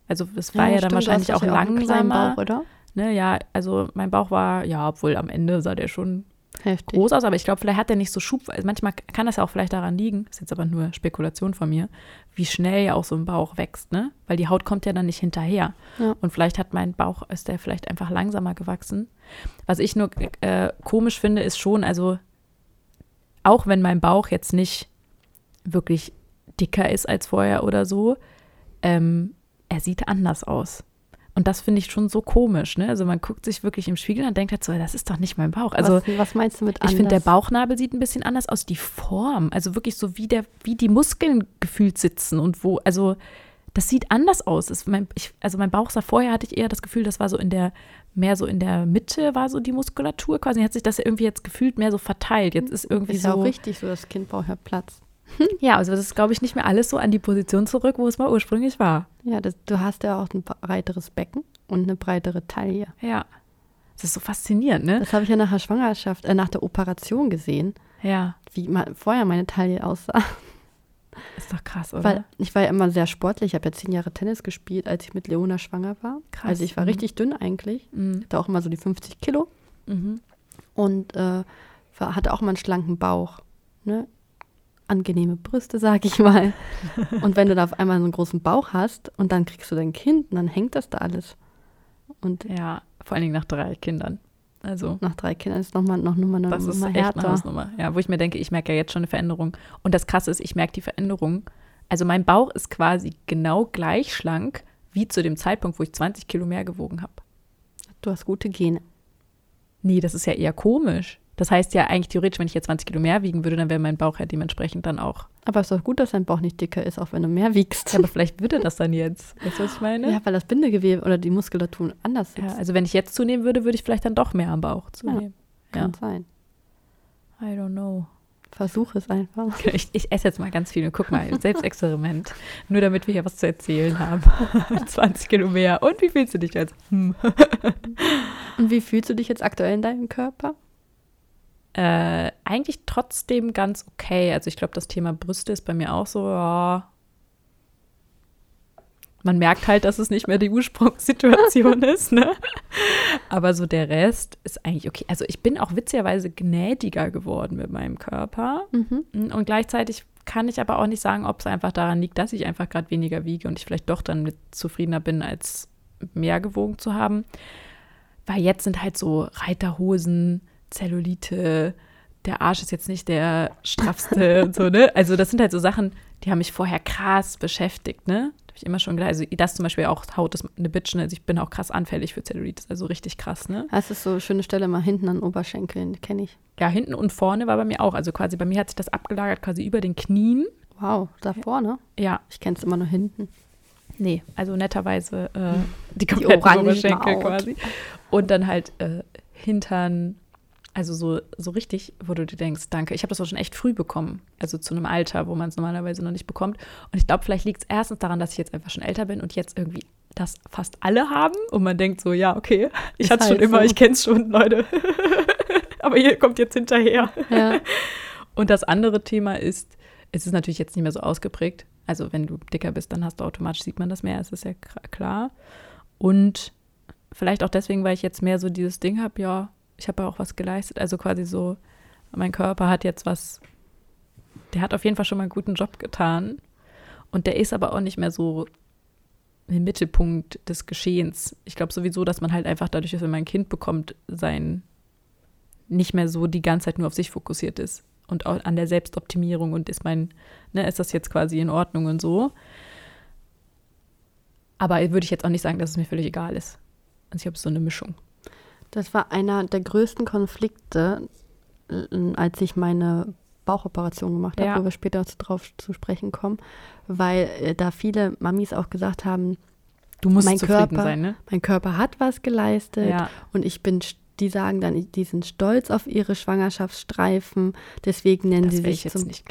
Also es war ja, dann stimmt, du wahrscheinlich auch kleinen langsamer. Bauch, oder? ne, ja, also mein Bauch war, ja, obwohl am Ende sah der schon Heftig. groß aus, aber ich glaube, vielleicht hat der nicht so Schub. Also manchmal kann das ja auch vielleicht daran liegen, ist jetzt aber nur Spekulation von mir, wie schnell ja auch so ein Bauch wächst, ne? Weil die Haut kommt ja dann nicht hinterher. Ja. Und vielleicht hat mein Bauch, ist der vielleicht einfach langsamer gewachsen. Was ich nur äh, komisch finde, ist schon, also auch wenn mein Bauch jetzt nicht wirklich dicker ist als vorher oder so, ähm, er sieht anders aus. Und das finde ich schon so komisch, ne? Also man guckt sich wirklich im Spiegel und denkt halt so, das ist doch nicht mein Bauch. Also was, was meinst du mit ich finde, der anders? Bauchnabel sieht ein bisschen anders aus, die Form, also wirklich so wie der, wie die Muskeln gefühlt sitzen und wo, also das sieht anders aus. Das, mein, ich, also mein Bauch sah vorher, hatte ich eher das Gefühl, das war so in der, mehr so in der Mitte war so die Muskulatur quasi. Hat sich das irgendwie jetzt gefühlt mehr so verteilt. Jetzt ist irgendwie Ist so. ja auch richtig so, das Kind braucht ja Platz. <laughs> Ja, also das ist, glaube ich, nicht mehr alles so an die Position zurück, wo es mal ursprünglich war. Ja, das, du hast ja auch ein breiteres Becken und eine breitere Taille. Ja. Das ist so faszinierend, ne? Das habe ich ja nach der Schwangerschaft, äh, nach der Operation gesehen, Ja. wie mal vorher meine Taille aussah. Ist doch krass, oder? Weil ich war ja immer sehr sportlich. Ich habe ja zehn Jahre Tennis gespielt, als ich mit Leona schwanger war. Krass, Also ich war mhm. richtig dünn eigentlich. Mhm. Hatte auch immer so die 50 Kilo Mhm. und äh, war, hatte auch mal einen schlanken Bauch. Ne? Angenehme Brüste, sag ich mal. <laughs> und wenn du da auf einmal so einen großen Bauch hast und dann kriegst du dein Kind und dann hängt das da alles. Und Ja, vor allen Dingen nach drei Kindern. Also. nach drei Kindern ist nochmal noch mal eine Das ist Nummer echt eine. Hausnummer. Ja, wo ich mir denke, ich merke ja jetzt schon eine Veränderung. Und das Krasse ist, ich merke die Veränderung. Also mein Bauch ist quasi genau gleich schlank wie zu dem Zeitpunkt, wo ich 20 Kilo mehr gewogen habe. Du hast gute Gene. Nee, das ist ja eher komisch. Das heißt ja eigentlich theoretisch, wenn ich jetzt 20 Kilo mehr wiegen würde, dann wäre mein Bauch ja dementsprechend dann auch. Aber es ist doch gut, dass dein Bauch nicht dicker ist, auch wenn du mehr wiegst. Ja, aber vielleicht würde das dann jetzt. Weißt du, was ich meine? Ja, weil das Bindegewebe oder die Muskulatur anders sitzt. Ja, also wenn ich jetzt zunehmen würde, würde ich vielleicht dann doch mehr am Bauch zunehmen. Kann sein. I don't know. Versuch es einfach. Ich, ich, esse jetzt mal ganz viel und guck mal, <laughs> Selbstexperiment. Nur damit wir hier was zu erzählen haben. <laughs> 20 Kilo mehr. Und wie fühlst du dich jetzt? Hm. Und wie fühlst du dich jetzt aktuell in deinem Körper? Äh, eigentlich trotzdem ganz okay. Also ich glaube, das Thema Brüste ist bei mir auch so, ja, man merkt halt, dass es nicht mehr die Ursprungssituation <laughs> ist, ne? Aber so der Rest ist eigentlich okay. Also ich bin auch witzigerweise gnädiger geworden mit meinem Körper. Mhm. Und gleichzeitig kann ich aber auch nicht sagen, ob es einfach daran liegt, dass ich einfach gerade weniger wiege und ich vielleicht doch dann mit zufriedener bin, als mehr gewogen zu haben. Weil jetzt sind halt so Reiterhosen, Zellulite, der Arsch ist jetzt nicht der straffste <laughs> und so, ne? Also das sind halt so Sachen, die haben mich vorher krass beschäftigt, ne? ich immer schon gedacht. Also das zum Beispiel auch Haut ist eine Bitch, ne? also ich bin auch krass anfällig für Zellulitis, also richtig krass, ne? Das ist so eine schöne Stelle mal hinten an Oberschenkeln, kenne ich. Ja, hinten und vorne war bei mir auch. Also quasi bei mir hat sich das abgelagert quasi über den Knien. Wow, da vorne? Ja. Ich kenne es immer nur hinten. Nee, also netterweise äh, die komplette die Oberschenkel quasi. Und dann halt äh, Hintern, also so, so richtig, wo du dir denkst, danke. Ich habe das auch schon echt früh bekommen. Also zu einem Alter, wo man es normalerweise noch nicht bekommt. Und ich glaube, vielleicht liegt es erstens daran, dass ich jetzt einfach schon älter bin und jetzt irgendwie das fast alle haben. Und man denkt so, ja, okay, ich hatte es halt schon immer, so. ich kenne es schon, Leute. <laughs> Aber ihr kommt jetzt hinterher. Ja. Und das andere Thema ist, es ist natürlich jetzt nicht mehr so ausgeprägt. Also wenn du dicker bist, dann hast du automatisch, sieht man das mehr, es ist ja klar. Und vielleicht auch deswegen, weil ich jetzt mehr so dieses Ding habe, ja, ich habe auch was geleistet. Also quasi so, mein Körper hat jetzt was, der hat auf jeden Fall schon mal einen guten Job getan. Und der ist aber auch nicht mehr so im Mittelpunkt des Geschehens. Ich glaube sowieso, dass man halt einfach dadurch, dass man ein Kind bekommt, sein nicht mehr so die ganze Zeit nur auf sich fokussiert ist und auch an der Selbstoptimierung und ist mein, ne, ist das jetzt quasi in Ordnung und so. Aber würde ich jetzt auch nicht sagen, dass es mir völlig egal ist. Also ich habe so eine Mischung. Das war einer der größten Konflikte, als ich meine Bauchoperation gemacht habe, ja. wo wir später darauf zu sprechen kommen, weil äh, da viele Mamis auch gesagt haben, du musst mein zufrieden Körper, sein, ne? Mein Körper hat was geleistet ja. und ich bin, die sagen dann, die sind stolz auf ihre Schwangerschaftsstreifen, deswegen nennen das sie sich zum, nicht,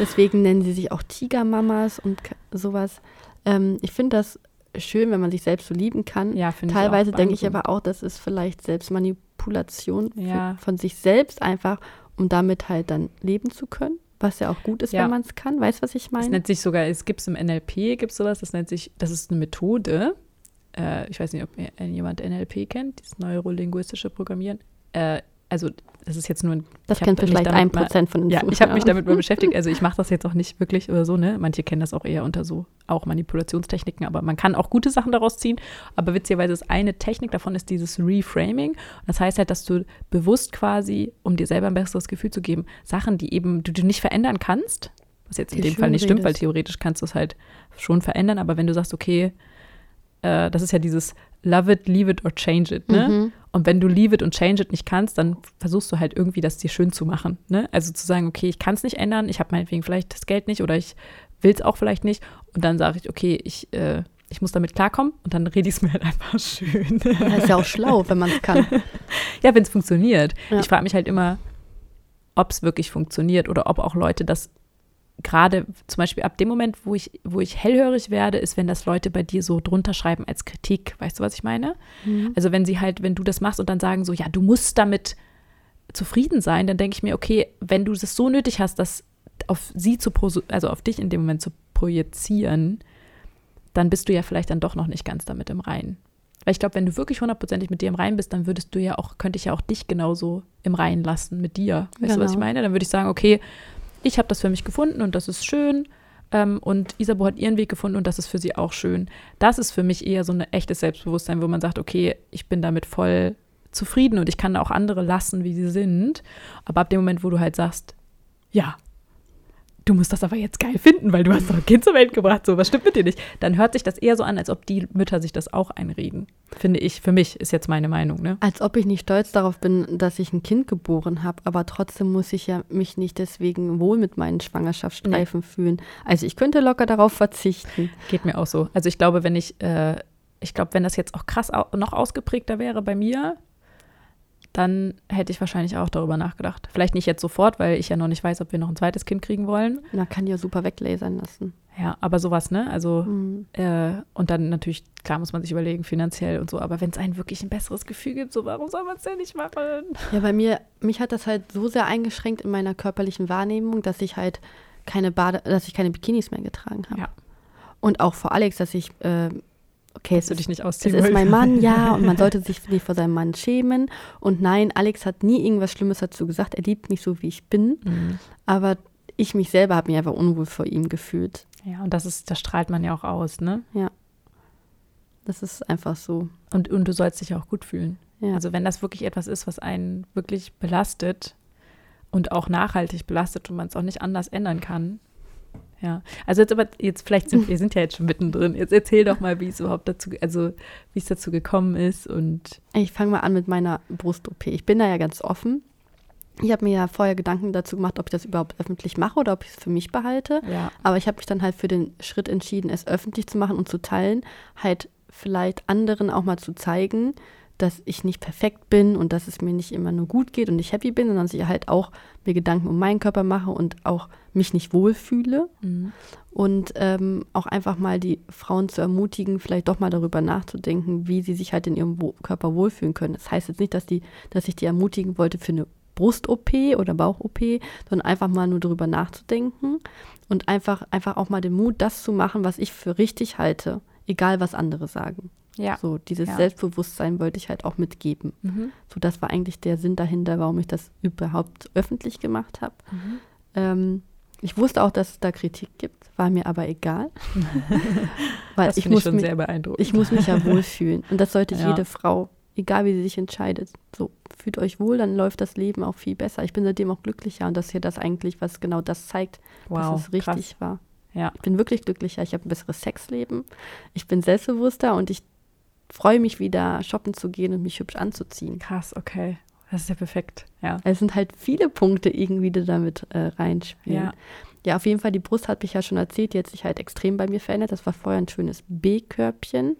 deswegen nennen sie sich auch Tigermamas und sowas. Ähm, ich finde das schön, wenn man sich selbst so lieben kann. Ja, Teilweise denke ich aber auch, das ist vielleicht Selbstmanipulation ja. von sich selbst einfach, um damit halt dann leben zu können. Was ja auch gut ist, ja. wenn man es kann. Weißt du, was ich meine? Es nennt sich sogar, es gibt es im NLP, gibt es sowas, das nennt sich, das ist eine Methode. Äh, ich weiß nicht, ob jemand NLP kennt, dieses neurolinguistische Programmieren. Äh, also das ist jetzt nur ein. Das kennt vielleicht ein Prozent von den Ja, ich habe mich damit mal beschäftigt. Also ich mache das jetzt auch nicht wirklich oder so, ne? Manche kennen das auch eher unter so auch Manipulationstechniken, aber man kann auch gute Sachen daraus ziehen. Aber witzigerweise ist eine Technik davon ist dieses Reframing. das heißt halt, dass du bewusst quasi, um dir selber ein besseres Gefühl zu geben, Sachen, die eben du, du nicht verändern kannst, was jetzt in dem Fall nicht stimmt, weil theoretisch kannst du es halt schon verändern, aber wenn du sagst, okay, äh, das ist ja dieses Love it, leave it or change it, ne? Mhm. Und wenn du leave it und change it nicht kannst, dann versuchst du halt irgendwie das dir schön zu machen, ne? Also zu sagen, okay, ich kann es nicht ändern, ich habe meinetwegen vielleicht das Geld nicht oder ich will es auch vielleicht nicht. Und dann sage ich, okay, ich, äh, ich muss damit klarkommen und dann rede ich es mir halt einfach <laughs> schön. Ja, ist ja auch schlau, wenn man es kann. <laughs> ja, wenn es funktioniert. Ja. Ich frage mich halt immer, ob es wirklich funktioniert oder ob auch Leute das gerade zum Beispiel ab dem Moment, wo ich, wo ich hellhörig werde, ist, wenn das Leute bei dir so drunter schreiben als Kritik. Weißt du, was ich meine? Mhm. Also wenn sie halt, wenn du das machst und dann sagen so, ja, du musst damit zufrieden sein, dann denke ich mir, okay, wenn du es so nötig hast, das auf sie zu, also auf dich in dem Moment zu projizieren, dann bist du ja vielleicht dann doch noch nicht ganz damit im Reinen. Weil ich glaube, wenn du wirklich hundertprozentig mit dir im Reinen bist, dann würdest du ja auch, könnte ich ja auch dich genauso im Reinen lassen mit dir. Weißt genau. du, was ich genau. meine? Dann würde ich sagen, okay, ich habe das für mich gefunden und das ist schön. Ähm, und Isabo hat ihren Weg gefunden und das ist für sie auch schön. Das ist für mich eher so ein echtes Selbstbewusstsein, wo man sagt, okay, ich bin damit voll zufrieden und ich kann auch andere lassen, wie sie sind. Aber ab dem Moment, wo du halt sagst, ja, du musst das aber jetzt geil finden, weil du hast doch ein Kind zur Welt gebracht, so, was stimmt mit dir nicht? Dann hört sich das eher so an, als ob die Mütter sich das auch einreden. Finde ich, für mich ist jetzt meine Meinung, ne? Als ob ich nicht stolz darauf bin, dass ich ein Kind geboren habe, aber trotzdem muss ich ja mich nicht deswegen wohl mit meinen Schwangerschaftsstreifen nee. fühlen. Also ich könnte locker darauf verzichten. Geht mir auch so. Also ich glaube, wenn ich, äh, ich glaube, wenn das jetzt auch krass au noch ausgeprägter wäre bei mir, dann hätte ich wahrscheinlich auch darüber nachgedacht. Vielleicht nicht jetzt sofort, weil ich ja noch nicht weiß, ob wir noch ein zweites Kind kriegen wollen. Na, kann ja super weglasern lassen. Ja, aber sowas, ne? Also, mhm. äh, und dann natürlich, klar muss man sich überlegen, finanziell und so, aber wenn es einen wirklich ein besseres Gefühl gibt, so warum soll man es denn nicht machen? Ja, bei mir, mich hat das halt so sehr eingeschränkt in meiner körperlichen Wahrnehmung, dass ich halt keine Bade, dass ich keine Bikinis mehr getragen habe. Ja. Und auch vor Alex, dass ich äh, okay, es, du dich nicht ausziehen es ist mein Mann, ja, und man sollte sich nicht vor seinem Mann schämen. Und nein, Alex hat nie irgendwas Schlimmes dazu gesagt. Er liebt mich so, wie ich bin. Mhm. Aber ich mich selber habe mich einfach unwohl vor ihm gefühlt. Ja, und das ist, das strahlt man ja auch aus, ne? Ja. Das ist einfach so. Und, und du sollst dich auch gut fühlen. Ja. Also wenn das wirklich etwas ist, was einen wirklich belastet und auch nachhaltig belastet und man es auch nicht anders ändern kann, ja. Also jetzt aber, jetzt vielleicht sind wir sind ja jetzt schon mittendrin. Jetzt erzähl doch mal, wie es überhaupt dazu, also wie es dazu gekommen ist und. Ich fange mal an mit meiner Brust-OP. Ich bin da ja ganz offen. Ich habe mir ja vorher Gedanken dazu gemacht, ob ich das überhaupt öffentlich mache oder ob ich es für mich behalte. Ja. Aber ich habe mich dann halt für den Schritt entschieden, es öffentlich zu machen und zu teilen, halt vielleicht anderen auch mal zu zeigen, dass ich nicht perfekt bin und dass es mir nicht immer nur gut geht und ich happy bin, sondern dass ich halt auch mir Gedanken um meinen Körper mache und auch mich nicht wohlfühle. Mhm. Und ähm, auch einfach mal die Frauen zu ermutigen, vielleicht doch mal darüber nachzudenken, wie sie sich halt in ihrem Körper wohlfühlen können. Das heißt jetzt nicht, dass, die, dass ich die ermutigen wollte für eine Brust-OP oder Bauch-OP, sondern einfach mal nur darüber nachzudenken und einfach, einfach auch mal den Mut, das zu machen, was ich für richtig halte, egal was andere sagen. Ja. So dieses ja. Selbstbewusstsein wollte ich halt auch mitgeben. Mhm. So das war eigentlich der Sinn dahinter, warum ich das überhaupt öffentlich gemacht habe. Mhm. Ähm, ich wusste auch, dass es da Kritik gibt, war mir aber egal. <laughs> Weil das ich muss, ich, mich, ich muss mich ja wohlfühlen. Und das sollte <laughs> ja. jede Frau, egal wie sie sich entscheidet. So, fühlt euch wohl, dann läuft das Leben auch viel besser. Ich bin seitdem auch glücklicher und das ist ja das eigentlich, was genau das zeigt, wow, dass es richtig krass. war. Ja. Ich bin wirklich glücklicher, ich habe ein besseres Sexleben, ich bin selbstbewusster und ich freue mich wieder, shoppen zu gehen und mich hübsch anzuziehen. Krass, okay. Das ist ja perfekt, ja. Es sind halt viele Punkte irgendwie, die damit äh, reinspielen. Ja. ja, auf jeden Fall, die Brust hat mich ja schon erzählt, die hat sich halt extrem bei mir verändert. Das war vorher ein schönes B-Körbchen.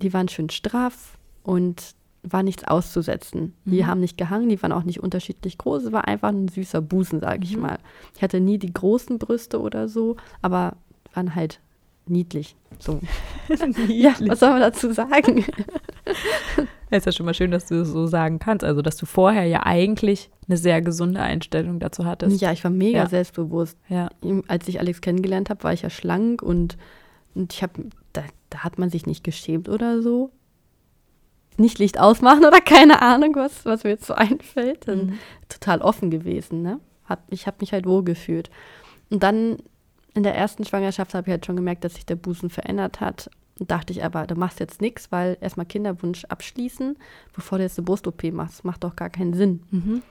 Die waren schön straff und war nichts auszusetzen. Die mhm. haben nicht gehangen, die waren auch nicht unterschiedlich groß. Es war einfach ein süßer Busen, sage ich mhm. mal. Ich hatte nie die großen Brüste oder so, aber waren halt niedlich. So. <laughs> niedlich. Ja, was soll man dazu sagen? <laughs> Es ist ja schon mal schön, dass du das so sagen kannst. Also, dass du vorher ja eigentlich eine sehr gesunde Einstellung dazu hattest. Ja, ich war mega ja. selbstbewusst. Ja. Als ich Alex kennengelernt habe, war ich ja schlank und, und ich habe, da, da hat man sich nicht geschämt oder so. Nicht Licht ausmachen oder keine Ahnung, was, was mir jetzt so einfällt. Mhm. Total offen gewesen, ne? Hab, ich habe mich halt wohl gefühlt. Und dann in der ersten Schwangerschaft habe ich halt schon gemerkt, dass sich der Busen verändert hat. Und dachte ich aber, du machst jetzt nichts, weil erstmal Kinderwunsch abschließen, bevor du jetzt eine Brust-OP machst. Das macht doch gar keinen Sinn. Mhm.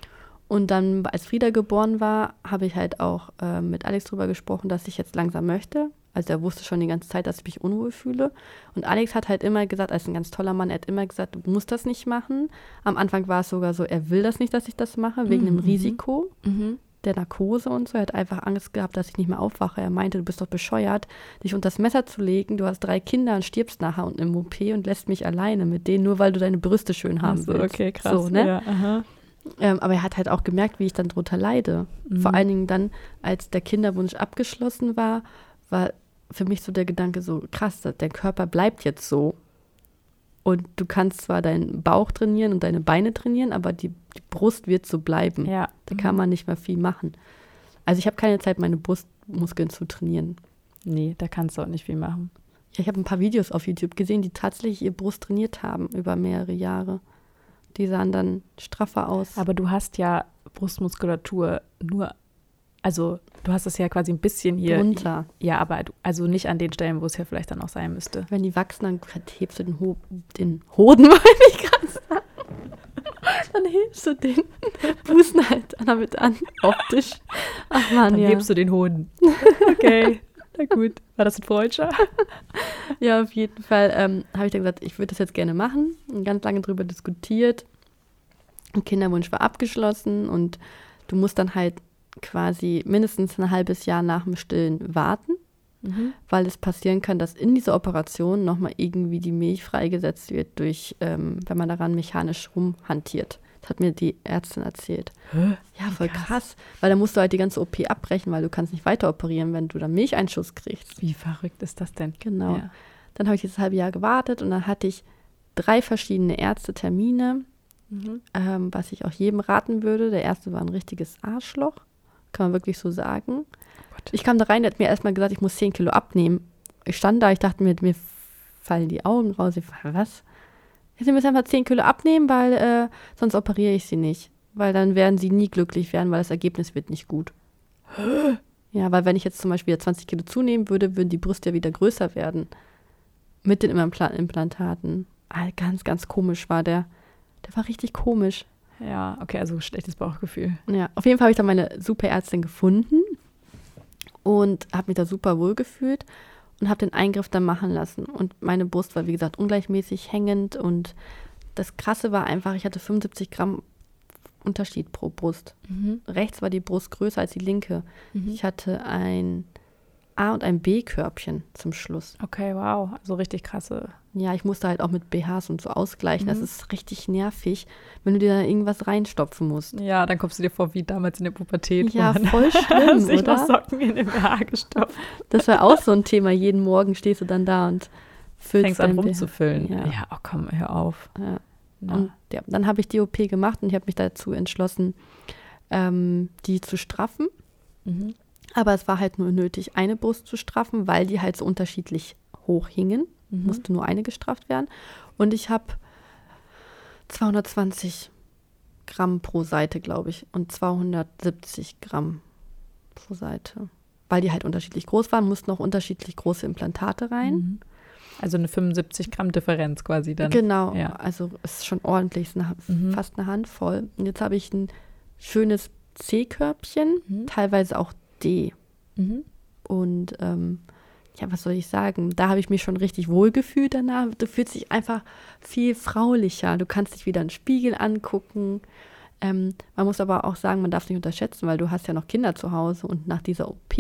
Und dann, als Frieda geboren war, habe ich halt auch äh, mit Alex drüber gesprochen, dass ich jetzt langsam möchte. Also er wusste schon die ganze Zeit, dass ich mich unwohl fühle. Und Alex hat halt immer gesagt, als ein ganz toller Mann, er hat immer gesagt, du musst das nicht machen. Am Anfang war es sogar so, er will das nicht, dass ich das mache, wegen mhm. dem Risiko. Mhm der Narkose und so. Er hat einfach Angst gehabt, dass ich nicht mehr aufwache. Er meinte, du bist doch bescheuert, dich unter das Messer zu legen. Du hast drei Kinder und stirbst nachher unten im OP und lässt mich alleine mit denen, nur weil du deine Brüste schön haben so, willst. Okay, krass. So, ne? ja, ähm, aber er hat halt auch gemerkt, wie ich dann drunter leide. Mhm. Vor allen Dingen dann, als der Kinderwunsch abgeschlossen war, war für mich so der Gedanke so, krass, der Körper bleibt jetzt so. Und du kannst zwar deinen Bauch trainieren und deine Beine trainieren, aber die, die Brust wird so bleiben. Ja. Da kann mhm. man nicht mehr viel machen. Also ich habe keine Zeit, meine Brustmuskeln zu trainieren. Nee, da kannst du auch nicht viel machen. Ja, ich habe ein paar Videos auf YouTube gesehen, die tatsächlich ihr Brust trainiert haben über mehrere Jahre. Die sahen dann straffer aus. Aber du hast ja Brustmuskulatur nur also du hast es ja quasi ein bisschen hier. Runter. Ja, aber also nicht an den Stellen, wo es ja vielleicht dann auch sein müsste. Wenn die wachsen, dann hebst du den, Ho den Hoden, <laughs> wollte ich gerade sagen. Dann hebst du den Busen halt damit an, optisch. Ach man, dann ja. hebst du den Hoden. <laughs> Okay, na gut. War das ein Freudscher? ja, auf jeden Fall ähm, habe ich dann gesagt, ich würde das jetzt gerne machen. Und ganz lange darüber diskutiert. Kinderwunsch war abgeschlossen und du musst dann halt quasi mindestens ein halbes Jahr nach dem Stillen warten, mhm. weil es passieren kann, dass in dieser Operation nochmal irgendwie die Milch freigesetzt wird, durch, ähm, wenn man daran mechanisch rumhantiert. Das hat mir die Ärztin erzählt. Hä? Ja, voll krass. krass. Weil dann musst du halt die ganze OP abbrechen, weil du kannst nicht weiter operieren, wenn du dann Milcheinschuss kriegst. Wie verrückt ist das denn? Genau. Ja. Dann habe ich dieses halbe Jahr gewartet und dann hatte ich drei verschiedene Ärztetermine, Mhm. ähm, was ich auch jedem raten würde. Der erste war ein richtiges Arschloch, kann man wirklich so sagen. Gott. Ich kam da rein, der hat mir erstmal gesagt, ich muss 10 Kilo abnehmen. Ich stand da, ich dachte mir, mir fallen die Augen raus. Ich war, was? Sie müssen einfach 10 Kilo abnehmen, weil äh, sonst operiere ich sie nicht. Weil dann werden sie nie glücklich werden, weil das Ergebnis wird nicht gut. Ja, weil wenn ich jetzt zum Beispiel 20 Kilo zunehmen würde, würden die Brüste ja wieder größer werden. Mit den Impla Implantaten. Ah, ganz, ganz komisch war der. Der war richtig komisch. Ja, okay, also schlechtes Bauchgefühl. Ja, auf jeden Fall habe ich dann meine super Ärztin gefunden und habe mich da super wohl gefühlt und habe den Eingriff dann machen lassen. Und meine Brust war, wie gesagt, ungleichmäßig hängend und das Krasse war einfach, ich hatte 75 Gramm Unterschied pro Brust. Mhm. Rechts war die Brust größer als die linke. Mhm. Ich hatte ein A- und ein B-Körbchen zum Schluss. Okay, wow. Also richtig krasse. Ja, ich musste halt auch mit BHs und so ausgleichen. Das Mhm. ist richtig nervig, wenn du dir da irgendwas reinstopfen musst. Ja, dann kommst du dir vor wie damals in der Pubertät. Ja, man voll <laughs> schlimm, sich oder? noch Socken in den BH gestopft. Das war auch so ein Thema. Jeden Morgen stehst du dann da und füllst Fängst an rumzufüllen. Ja. Ja. oh komm, hör auf. Ja. Und ja, dann habe ich die OP gemacht und ich habe mich dazu entschlossen, ähm, die zu straffen. Mhm. Aber es war halt nur nötig, eine Brust zu straffen, weil die halt so unterschiedlich hoch hingen. Mhm. Musste nur eine gestrafft werden. Und ich habe 220 Gramm pro Seite, glaube ich, und 270 Gramm pro Seite. Weil die halt unterschiedlich groß waren, mussten auch unterschiedlich große Implantate rein. Mhm. Also eine 75 Gramm Differenz quasi dann. Genau, ja. also es ist schon ordentlich, ist eine, Mhm. fast eine Handvoll. Und jetzt habe ich ein schönes C-Körbchen, Mhm. teilweise auch D. Mhm. Und ähm, ja, was soll ich sagen? Da habe ich mich schon richtig wohl gefühlt danach. Du fühlst dich einfach viel fraulicher. Du kannst dich wieder in den Spiegel angucken. Ähm, man muss aber auch sagen, man darf es nicht unterschätzen, weil du hast ja noch Kinder zu Hause und nach dieser OP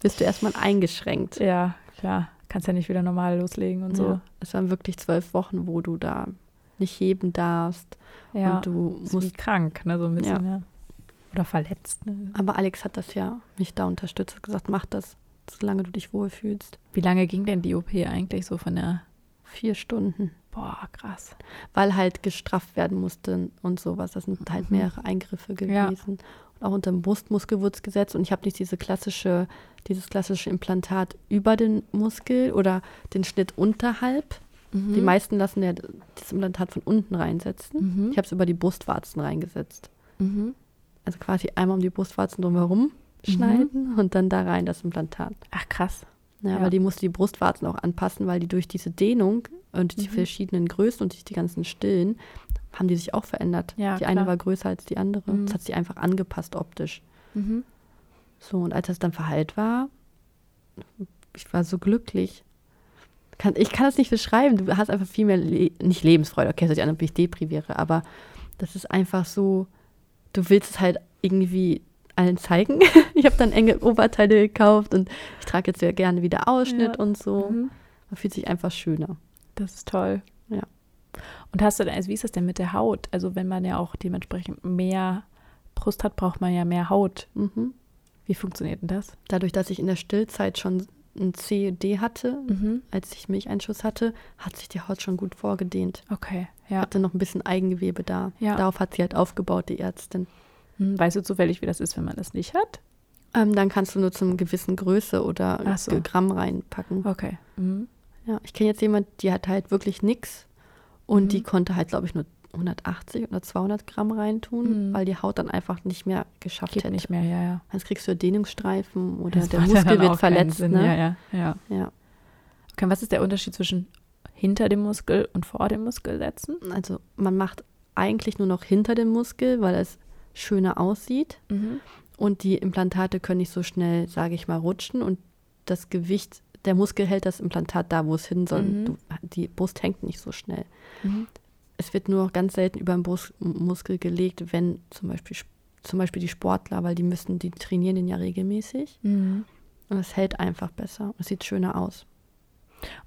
bist du erstmal eingeschränkt. Ja, klar. Kannst ja nicht wieder normal loslegen und so. Ja, es waren wirklich zwölf Wochen, wo du da nicht heben darfst. Ja. Und du Ist musst. krank, ne? So ein bisschen, ja. Oder verletzt. Ne? Aber Alex hat das ja mich da unterstützt, gesagt, mach das, solange du dich wohlfühlst. Wie lange ging denn die OP eigentlich so von der. Vier Stunden. Boah, krass. Weil halt gestrafft werden musste und sowas. Das sind halt Mhm. mehrere Eingriffe Ja. gewesen. Und auch unter dem Brustmuskelwurzgesetz. Und ich habe nicht diese klassische, dieses klassische Implantat über den Muskel oder den Schnitt unterhalb. Mhm. Die meisten lassen ja das Implantat von unten reinsetzen. Mhm. Ich habe es über die Brustwarzen reingesetzt. Mhm. Also quasi einmal um die Brustwarzen drumherum schneiden und dann da rein das Implantat. Ach, krass. Ja, Ja. weil die musste die Brustwarzen auch anpassen, weil die durch diese Dehnung und die Mhm. verschiedenen Größen und durch die ganzen Stillen haben die sich auch verändert. Ja, die eine klar. war größer als die andere. Mhm. Das hat sie einfach angepasst optisch. Mhm. So, und als das dann verheilt war, ich war so glücklich. Kann, ich kann das nicht beschreiben. Du hast einfach viel mehr, Le nicht Lebensfreude, okay, das hört sich an, ob ich depriviere, aber das ist einfach so, du willst es halt irgendwie allen zeigen. <laughs> ich habe dann enge Oberteile gekauft und ich trage jetzt sehr gerne wieder Ausschnitt Ja. und so. Mhm. Man fühlt sich einfach schöner. Das ist toll. Ja. Und hast du denn, also wie ist das denn mit der Haut? Also wenn man ja auch dementsprechend mehr Brust hat, braucht man ja mehr Haut. Mhm. Wie funktioniert denn das? Dadurch, dass ich in der Stillzeit schon ein CED hatte, Mhm. als ich Milcheinschuss hatte, hat sich die Haut schon gut vorgedehnt. Okay, ja. Hatte noch ein bisschen Eigengewebe da. Ja. Darauf hat sie halt aufgebaut, die Ärztin. Hm, Weißt du zufällig, wie das ist, wenn man das nicht hat? Ähm, dann kannst du nur zum gewissen Größe oder so. Gramm reinpacken. Okay. Mhm. Ja, ich kenne jetzt jemand, die hat halt wirklich nix und Mhm. die konnte halt, glaube ich, nur 180 oder 200 Gramm reintun, Mhm. weil die Haut dann einfach nicht mehr geschafft Geht hätte. nicht mehr, ja, ja. Sonst kriegst du Dehnungsstreifen oder Das der Muskel wird verletzt. Sinn. Ne? Ja, ja, ja. Ja. Okay, was ist der Unterschied zwischen hinter dem Muskel und vor dem Muskel setzen? Also man macht eigentlich nur noch hinter dem Muskel, weil es schöner aussieht. Mhm. Und die Implantate können nicht so schnell, sage ich mal, rutschen. Und das Gewicht, der Muskel hält das Implantat da, wo es hin soll. Mhm. Du, die Brust hängt nicht so schnell. Mhm. Es wird nur ganz selten über den Brustmuskel gelegt, wenn zum Beispiel, zum Beispiel die Sportler, weil die müssen, die trainieren den ja regelmäßig. Mhm. Und es hält einfach besser. Es sieht schöner aus.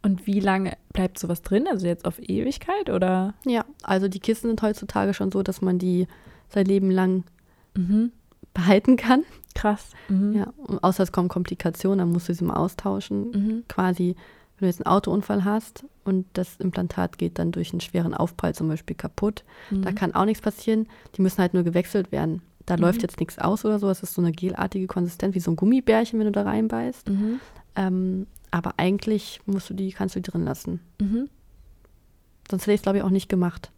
Und wie lange bleibt sowas drin? Also jetzt auf Ewigkeit oder? Ja, also die Kissen sind heutzutage schon so, dass man die sein Leben lang Mhm. behalten kann. Krass. Mhm. Ja, außer es kommen Komplikationen, dann musst du sie mal austauschen. Mhm. Quasi, wenn du jetzt einen Autounfall hast und das Implantat geht dann durch einen schweren Aufprall zum Beispiel kaputt, da Mhm. kann auch nichts passieren. Die müssen halt nur gewechselt werden. Da Mhm. läuft jetzt nichts aus oder so. Es ist so eine gelartige Konsistenz, wie so ein Gummibärchen, wenn du da reinbeißt. Mhm. Ähm, aber eigentlich musst du die, kannst du die drin lassen. Mhm. Sonst hätte ich es, glaube ich, auch nicht gemacht.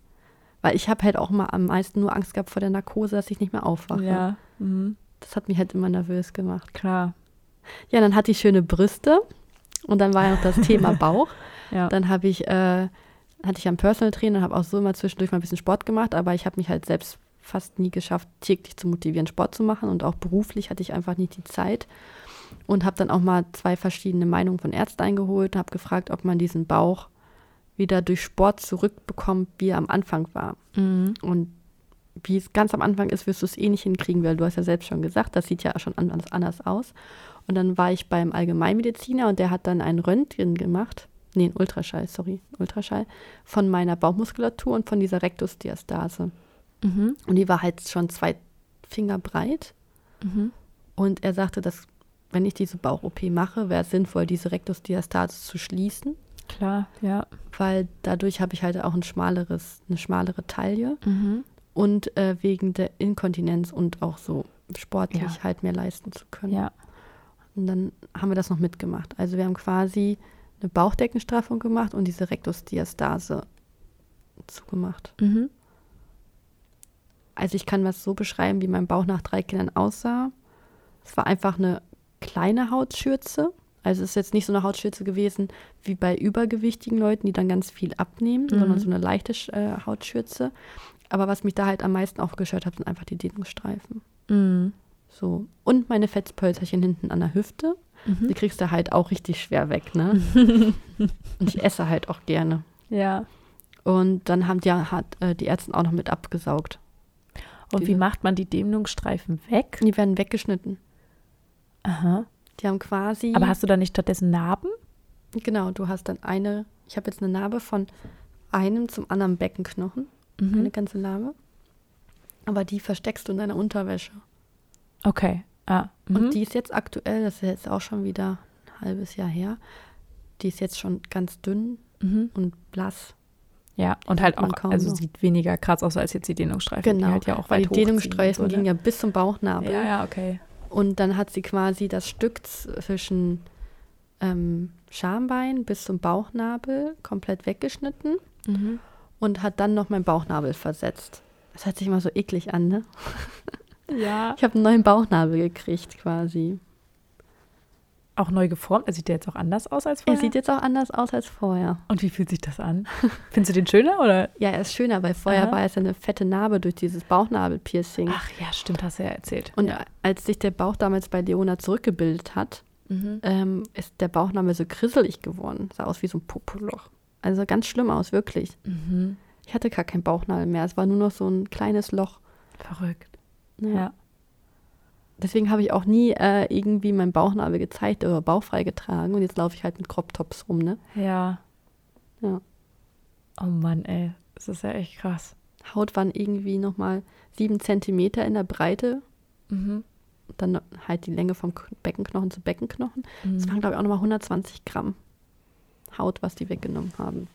Weil ich habe halt auch mal am meisten nur Angst gehabt vor der Narkose, dass ich nicht mehr aufwache. Ja. Mhm. Das hat mich halt immer nervös gemacht. Klar. Ja, dann hatte ich schöne Brüste und dann war ja noch das Thema <laughs> Bauch. Ja. Dann habe ich, äh, hatte ich einen Personal Trainer und habe auch so immer zwischendurch mal ein bisschen Sport gemacht, aber ich habe mich halt selbst fast nie geschafft, täglich zu motivieren, Sport zu machen und auch beruflich hatte ich einfach nicht die Zeit und habe dann auch mal zwei verschiedene Meinungen von Ärzten eingeholt und habe gefragt, ob man diesen Bauch wieder durch Sport zurückbekommt, wie er am Anfang war. Mhm. Und wie es ganz am Anfang ist, wirst du es eh nicht hinkriegen, weil du hast ja selbst schon gesagt, das sieht ja schon anders, anders aus. Und dann war ich beim Allgemeinmediziner und der hat dann ein Röntgen gemacht, nee, ein Ultraschall, sorry, Ultraschall, von meiner Bauchmuskulatur und von dieser Rektusdiastase. Mhm. Und die war halt schon zwei Finger breit. Mhm. Und er sagte, dass wenn ich diese Bauch-OP mache, wäre es sinnvoll, diese Rektusdiastase zu schließen, Klar, ja. weil dadurch habe ich halt auch ein schmaleres, eine schmalere Taille. Mhm. und äh, wegen der Inkontinenz und auch so sportlich Ja. halt mehr leisten zu können. Ja. Und dann haben wir das noch mitgemacht. Also wir haben quasi eine Bauchdeckenstraffung gemacht und diese Rektusdiastase zugemacht. Mhm. Also ich kann das so beschreiben, wie mein Bauch nach drei Kindern aussah. Es war einfach eine kleine Hautschürze. Also es ist jetzt nicht so eine Hautschürze gewesen wie bei übergewichtigen Leuten, die dann ganz viel abnehmen, Mhm. sondern so eine leichte äh, Hautschürze. Aber was mich da halt am meisten gestört hat, sind einfach die Dehnungsstreifen. Mhm. So. Und meine Fettpölzerchen hinten an der Hüfte. Mhm. Die kriegst du halt auch richtig schwer weg, ne? <laughs> Und ich esse halt auch gerne. Ja. Und dann haben die, hat äh, die Ärzte auch noch mit abgesaugt. Und wie Diese- macht man die Dehnungsstreifen weg? Die werden weggeschnitten. Aha. Die haben quasi. Aber hast du da nicht stattdessen Narben? Genau, du hast dann eine. Ich habe jetzt eine Narbe von einem zum anderen Beckenknochen. Mhm. Eine ganze Narbe. Aber die versteckst du in deiner Unterwäsche. Okay. Ah. Mhm. Und die ist jetzt aktuell, das ist jetzt auch schon wieder ein halbes Jahr her. Die ist jetzt schon ganz dünn mhm. und blass. Ja, und halt auch, kaum also noch. sieht weniger krass aus als jetzt die Dehnungsstreifen, Genau, die halt ja auch weil weit die Dehnungsstreifen gingen ne? ja bis zum Bauchnabel. Ja, ja, okay. Und dann hat sie quasi das Stück zwischen ähm, Schambein bis zum Bauchnabel komplett weggeschnitten Mhm. und hat dann noch meinen Bauchnabel versetzt. Das hört sich immer so eklig an, ne? Ja. Ich habe einen neuen Bauchnabel gekriegt quasi. Auch neu geformt. Er sieht ja jetzt auch anders aus als Er vorher. sieht jetzt auch anders aus als vorher. und wie fühlt sich das an? <laughs> Findest du den schöner oder? Ja, er ist schöner, weil vorher Aha. war es eine fette Narbe durch dieses Bauchnabelpiercing. Ach ja, stimmt, hast du ja erzählt. Und ja. als sich der Bauch damals bei Leona zurückgebildet hat, Mhm. ähm, ist der Bauchnabel so krisselig geworden. Sah aus wie so ein Popoloch. Also ganz schlimm aus, wirklich. Mhm. Ich hatte gar keinen Bauchnabel mehr. Es war nur noch so ein kleines Loch. Verrückt. Ja. Ja. Deswegen habe ich auch nie äh, irgendwie meinen Bauchnabel gezeigt oder bauchfrei getragen. Und jetzt laufe ich halt mit Crop-Tops rum, ne? Ja. Ja. Oh Mann, ey. Das ist ja echt krass. Haut waren irgendwie nochmal sieben Zentimeter in der Breite. Mhm. Dann halt die Länge vom Beckenknochen zu Beckenknochen. Das Mhm. waren, glaube ich, auch nochmal 120 Gramm Haut, was die weggenommen haben.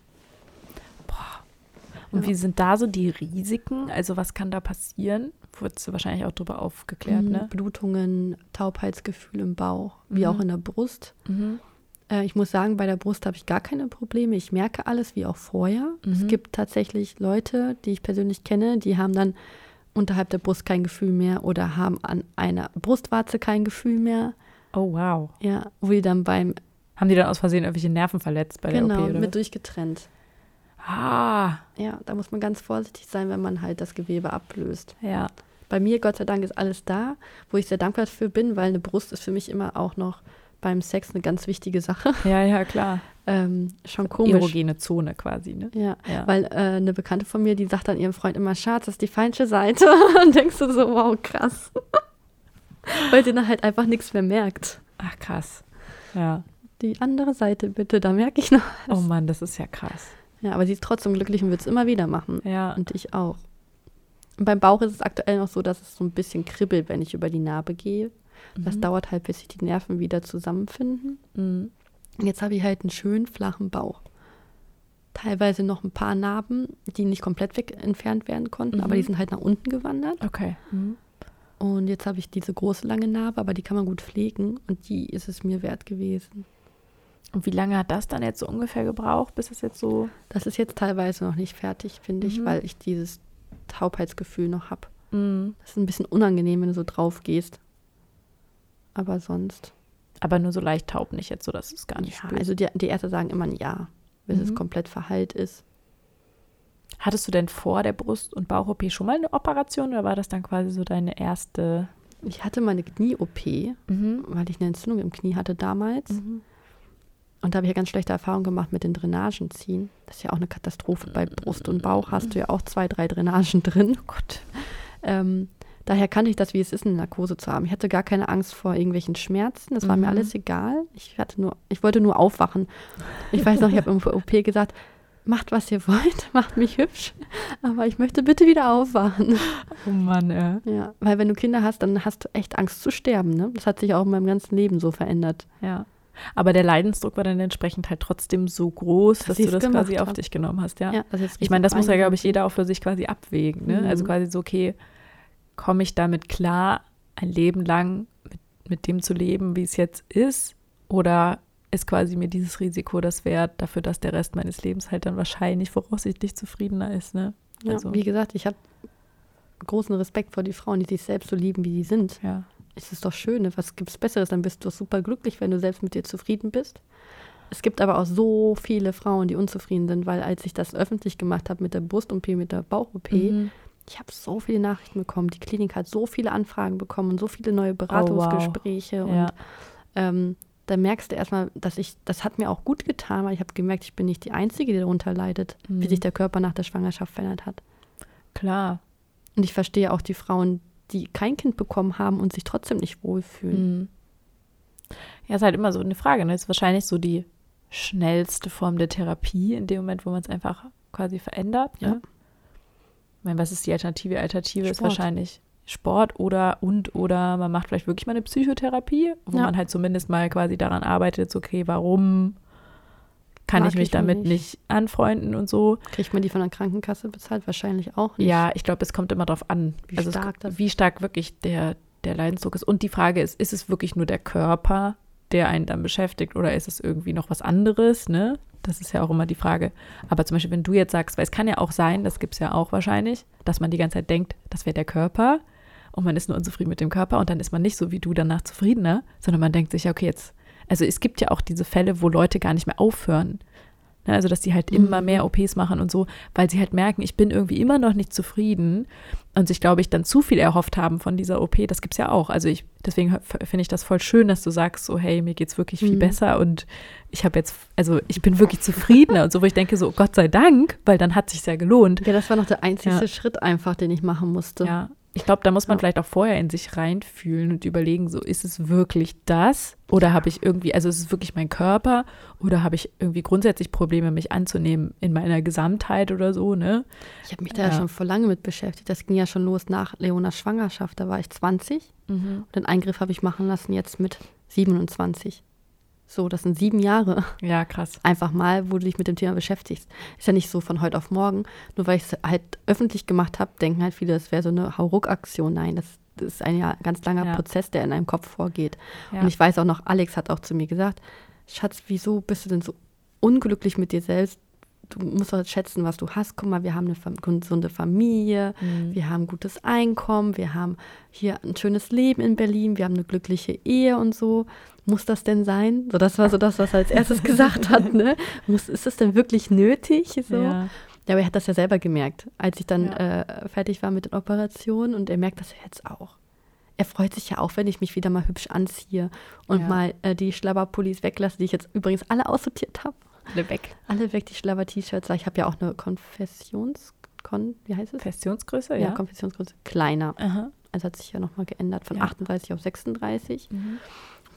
Und Ja. wie sind da so die Risiken? Also was kann da passieren? Wurdest du wahrscheinlich auch drüber aufgeklärt, Mhm, ne? Blutungen, Taubheitsgefühl im Bauch, wie Mhm. auch in der Brust. Mhm. Äh, ich muss sagen, bei der Brust habe ich gar keine Probleme. Ich merke alles wie auch vorher. Es Mhm. gibt tatsächlich Leute, die ich persönlich kenne, die haben dann unterhalb der Brust kein Gefühl mehr oder haben an einer Brustwarze kein Gefühl mehr. Oh, wow. Ja, wo die dann beim Haben die dann aus Versehen irgendwelche Nerven verletzt bei der genau OP, oder? mit durchgetrennt. Ah, Ja, da muss man ganz vorsichtig sein, wenn man halt das Gewebe ablöst. ja. Bei mir, Gott sei Dank, ist alles da, wo ich sehr dankbar für bin, weil eine Brust ist für mich immer auch noch beim Sex eine ganz wichtige Sache. Ja, ja, klar. Ähm, schon komisch. Erogene Zone quasi, ne? Ja, Ja. weil äh, eine Bekannte von mir, die sagt dann ihrem Freund immer, Schatz, das ist die falsche Seite. <laughs> Und denkst du so, wow, krass. <laughs> weil sie dann halt einfach nichts mehr merkt. Ach, krass. Ja. die andere Seite bitte, da merke ich noch. Was. Oh Mann, das ist ja krass. Ja, aber sie ist trotzdem glücklich und wird es immer wieder machen. Ja. Und ich auch. Und beim Bauch ist es aktuell noch so, dass es so ein bisschen kribbelt, wenn ich über die Narbe gehe. Das Mhm. dauert halt, bis sich die Nerven wieder zusammenfinden. Mhm. Jetzt habe ich halt einen schönen flachen Bauch. Teilweise noch ein paar Narben, die nicht komplett weg entfernt werden konnten, Mhm. aber die sind halt nach unten gewandert. Okay. Mhm. Und jetzt habe ich diese große lange Narbe, aber die kann man gut pflegen und die ist es mir wert gewesen. Und wie lange hat das dann jetzt so ungefähr gebraucht, bis es jetzt so. Das ist jetzt teilweise noch nicht fertig, finde ich, Mhm. weil ich dieses Taubheitsgefühl noch habe. Mhm. Das ist ein bisschen unangenehm, wenn du so drauf gehst. Aber sonst. Aber nur so leicht taub nicht jetzt, so dass es gar nicht Ja, spürst. also die, die Ärzte sagen immer ein Ja, bis es Mhm. komplett verheilt ist. Hattest du denn vor der Brust- und Bauch-OP schon mal eine Operation oder war das dann quasi so deine erste? Ich hatte meine Knie-OP, Mhm. weil ich eine Entzündung im Knie hatte damals. Und da habe ich ja ganz schlechte Erfahrungen gemacht mit den Drainagen ziehen. Das ist ja auch eine Katastrophe. Bei Brust und Bauch hast du ja auch zwei, drei Drainagen drin. Oh Gott. Ähm, daher kannte ich das, wie es ist, eine Narkose zu haben. Ich hatte gar keine Angst vor irgendwelchen Schmerzen. Das war mir Mhm. alles egal. Ich, hatte nur, ich wollte nur aufwachen. Ich weiß noch, ich habe im OP gesagt, macht, was ihr wollt, <laughs> macht mich hübsch, aber ich möchte bitte wieder aufwachen. Oh Mann, ja. Ja, weil wenn du Kinder hast, dann hast du echt Angst zu sterben. Ne? Das hat sich auch in meinem ganzen Leben so verändert. Ja. Aber der Leidensdruck war dann entsprechend halt trotzdem so groß, dass, ich du das quasi auf hab. dich genommen hast, ja. Ja, das ist Ich meine, das muss ja, glaube ich, jeder auch für sich quasi abwägen. Ne? Also Mhm. quasi so, okay, komme ich damit klar, ein Leben lang mit, mit dem zu leben, wie es jetzt ist? Oder ist quasi mir dieses Risiko das wert, dafür, dass der Rest meines Lebens halt dann wahrscheinlich voraussichtlich zufriedener ist? Ne? Ja, Also- wie gesagt, ich habe großen Respekt vor die Frauen, die sich selbst so lieben, wie sie sind. Ja. Es ist doch schön, ne? was gibt's Besseres? Dann bist du super glücklich, wenn du selbst mit dir zufrieden bist. Es gibt aber auch so viele Frauen, die unzufrieden sind, weil als ich das öffentlich gemacht habe mit der Brust-OP, mit der Bauch-OP, Mhm. ich habe so viele Nachrichten bekommen. Die Klinik hat so viele Anfragen bekommen und so viele neue Oh, wow. Beratungsgespräche. Und Ja. ähm, da merkst du erstmal, dass ich, das hat mir auch gut getan, weil ich habe gemerkt, ich bin nicht die Einzige, die darunter leidet, wie Mhm. sich der Körper nach der Schwangerschaft verändert hat. Klar. Und ich verstehe auch die Frauen, die kein Kind bekommen haben und sich trotzdem nicht wohlfühlen. Mhm. Ja, ist halt immer so eine Frage. Ne? Ist wahrscheinlich so die schnellste Form der Therapie in dem Moment, wo man es einfach quasi verändert. Ne? Ja. Ich meine, was ist die Alternative? Die Alternative ist Sport. wahrscheinlich Sport oder und oder man macht vielleicht wirklich mal eine Psychotherapie, wo Ja. man halt zumindest mal quasi daran arbeitet, so, okay, warum kann Mag ich mich ich damit nicht. nicht anfreunden und so. Kriegt man die von der Krankenkasse bezahlt? Wahrscheinlich auch nicht. Ja, ich glaube, es kommt immer darauf an, Wie also es- stark das- wie stark wirklich der, der Leidensdruck ist. Und die Frage ist, ist es wirklich nur der Körper, der einen dann beschäftigt oder ist es irgendwie noch was anderes, ne? Das ist ja auch immer die Frage. Aber zum Beispiel, wenn du jetzt sagst, weil es kann ja auch sein, das gibt es ja auch wahrscheinlich, dass man die ganze Zeit denkt, das wäre der Körper und man ist nur unzufrieden mit dem Körper und dann ist man nicht so wie du danach zufriedener, sondern man denkt sich, ja, okay, jetzt, also es gibt ja auch diese Fälle, wo Leute gar nicht mehr aufhören. Ne, Also, dass die halt immer Mhm. mehr OPs machen und so, weil sie halt merken, ich bin irgendwie immer noch nicht zufrieden und sich, glaube ich, dann zu viel erhofft haben von dieser OP. Das gibt es ja auch. Also, ich, deswegen finde ich das voll schön, dass du sagst, so, hey, mir geht's wirklich viel Mhm. besser und ich habe jetzt, also, ich bin wirklich zufriedener und so, wo ich denke, so, Gott sei Dank, weil dann hat sich ja gelohnt. Ja, das war noch der einzige Ja. Schritt einfach, den ich machen musste. Ja. Ich glaube, da muss man Ja. vielleicht auch vorher in sich reinfühlen und überlegen, so ist es wirklich das? Oder habe ich irgendwie, also ist es wirklich mein Körper? Oder habe ich irgendwie grundsätzlich Probleme, mich anzunehmen in meiner Gesamtheit oder so, ne? Ich habe mich da ja. Schon vor lange mit beschäftigt. Das ging ja schon los nach Leonas Schwangerschaft. Da war ich 20 und den Eingriff habe ich machen lassen jetzt mit 27. So, das sind sieben Jahre. Ja, krass. Einfach mal, wo du dich mit dem Thema beschäftigst. Ist ja nicht so von heute auf morgen. Nur weil ich es halt öffentlich gemacht habe, denken halt viele, das wäre so eine Hauruck-Aktion. Nein, das, das ist ein ganz langer Ja. Prozess, der in einem Kopf vorgeht. Ja. Und ich weiß auch noch, Alex hat auch zu mir gesagt, Schatz, wieso bist du denn so unglücklich mit dir selbst? Du musst doch schätzen, was du hast. Guck mal, wir haben eine gesunde Familie, Mhm. wir haben gutes Einkommen, wir haben hier ein schönes Leben in Berlin, wir haben eine glückliche Ehe und so. Muss das denn sein? So, das war so das, was er als erstes <laughs> gesagt hat. Ne? Muss, ist das denn wirklich nötig? So? Ja. Ja, aber er hat das ja selber gemerkt, als ich dann Ja. äh, fertig war mit den Operationen und er merkt das jetzt auch. Er freut sich ja auch, wenn ich mich wieder mal hübsch anziehe und Ja. mal äh, die Schlabberpullis weglasse, die ich jetzt übrigens alle aussortiert habe. Alle weg. Alle weg, die Schlabber-T-Shirts. Ich habe ja auch eine Konfessions... Kon, wie heißt es? Festionsgröße, ja, ja. Konfessionsgröße. Kleiner. Aha. Also hat sich ja nochmal geändert von Ja. 38 auf 36. Mhm.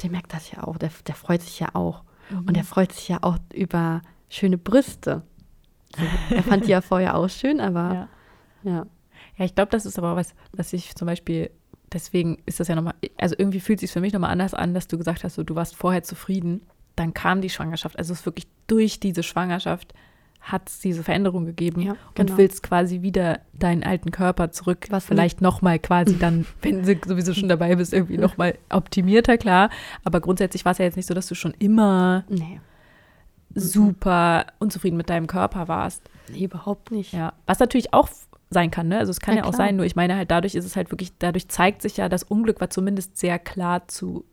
Der merkt das ja auch, der, der freut sich ja auch. Mhm. Und er freut sich ja auch über schöne Brüste. Also, er fand die ja vorher auch schön, aber Ja. ja. Ja, ich glaube, das ist aber was, was ich zum Beispiel, deswegen ist das ja nochmal, also irgendwie fühlt es sich für mich nochmal anders an, dass du gesagt hast, so, du warst vorher zufrieden, dann kam die Schwangerschaft. Also es ist wirklich durch diese Schwangerschaft hat es diese Veränderung gegeben Ja, und genau. willst quasi wieder deinen alten Körper zurück, Was vielleicht nochmal quasi dann, <laughs> wenn du sowieso schon dabei bist, irgendwie <laughs> nochmal optimierter, klar. Aber grundsätzlich war es ja jetzt nicht so, dass du schon immer Nee, super unzufrieden mit deinem Körper warst. nee überhaupt nicht. Ja, was natürlich auch sein kann, ne? Also es kann Ja, ja, auch sein, nur ich meine halt, dadurch ist es halt wirklich, dadurch zeigt sich ja, das Unglück war zumindest sehr klar zu,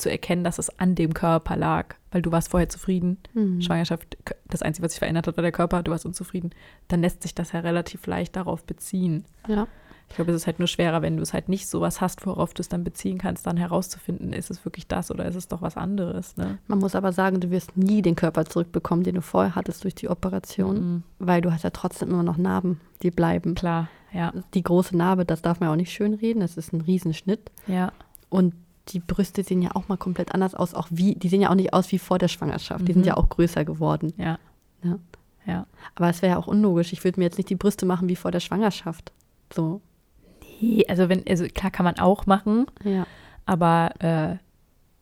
zu erkennen, dass es an dem Körper lag. Weil du warst vorher zufrieden. Mhm. Schwangerschaft, das Einzige, was sich verändert hat, war der Körper, du warst unzufrieden. Dann lässt sich das ja relativ leicht darauf beziehen. Ja. Ich glaube, es ist halt nur schwerer, wenn du es halt nicht sowas hast, worauf du es dann beziehen kannst, dann herauszufinden, ist es wirklich das oder ist es doch was anderes, ne? Man muss aber sagen, du wirst nie den Körper zurückbekommen, den du vorher hattest durch die Operation, Mhm. weil du hast ja trotzdem immer noch Narben, die bleiben. Klar, ja. Die große Narbe, das darf man auch nicht schönreden, das ist ein Riesenschnitt. Ja, Und die Brüste sehen ja auch mal komplett anders aus, auch wie, die sehen ja auch nicht aus wie vor der Schwangerschaft, die Mhm. sind ja auch größer geworden. ja, Ja. ja. Aber es wäre ja auch unlogisch, ich würde mir jetzt nicht die Brüste machen wie vor der Schwangerschaft. So, Nee, also wenn, also klar kann man auch machen, ja. aber äh,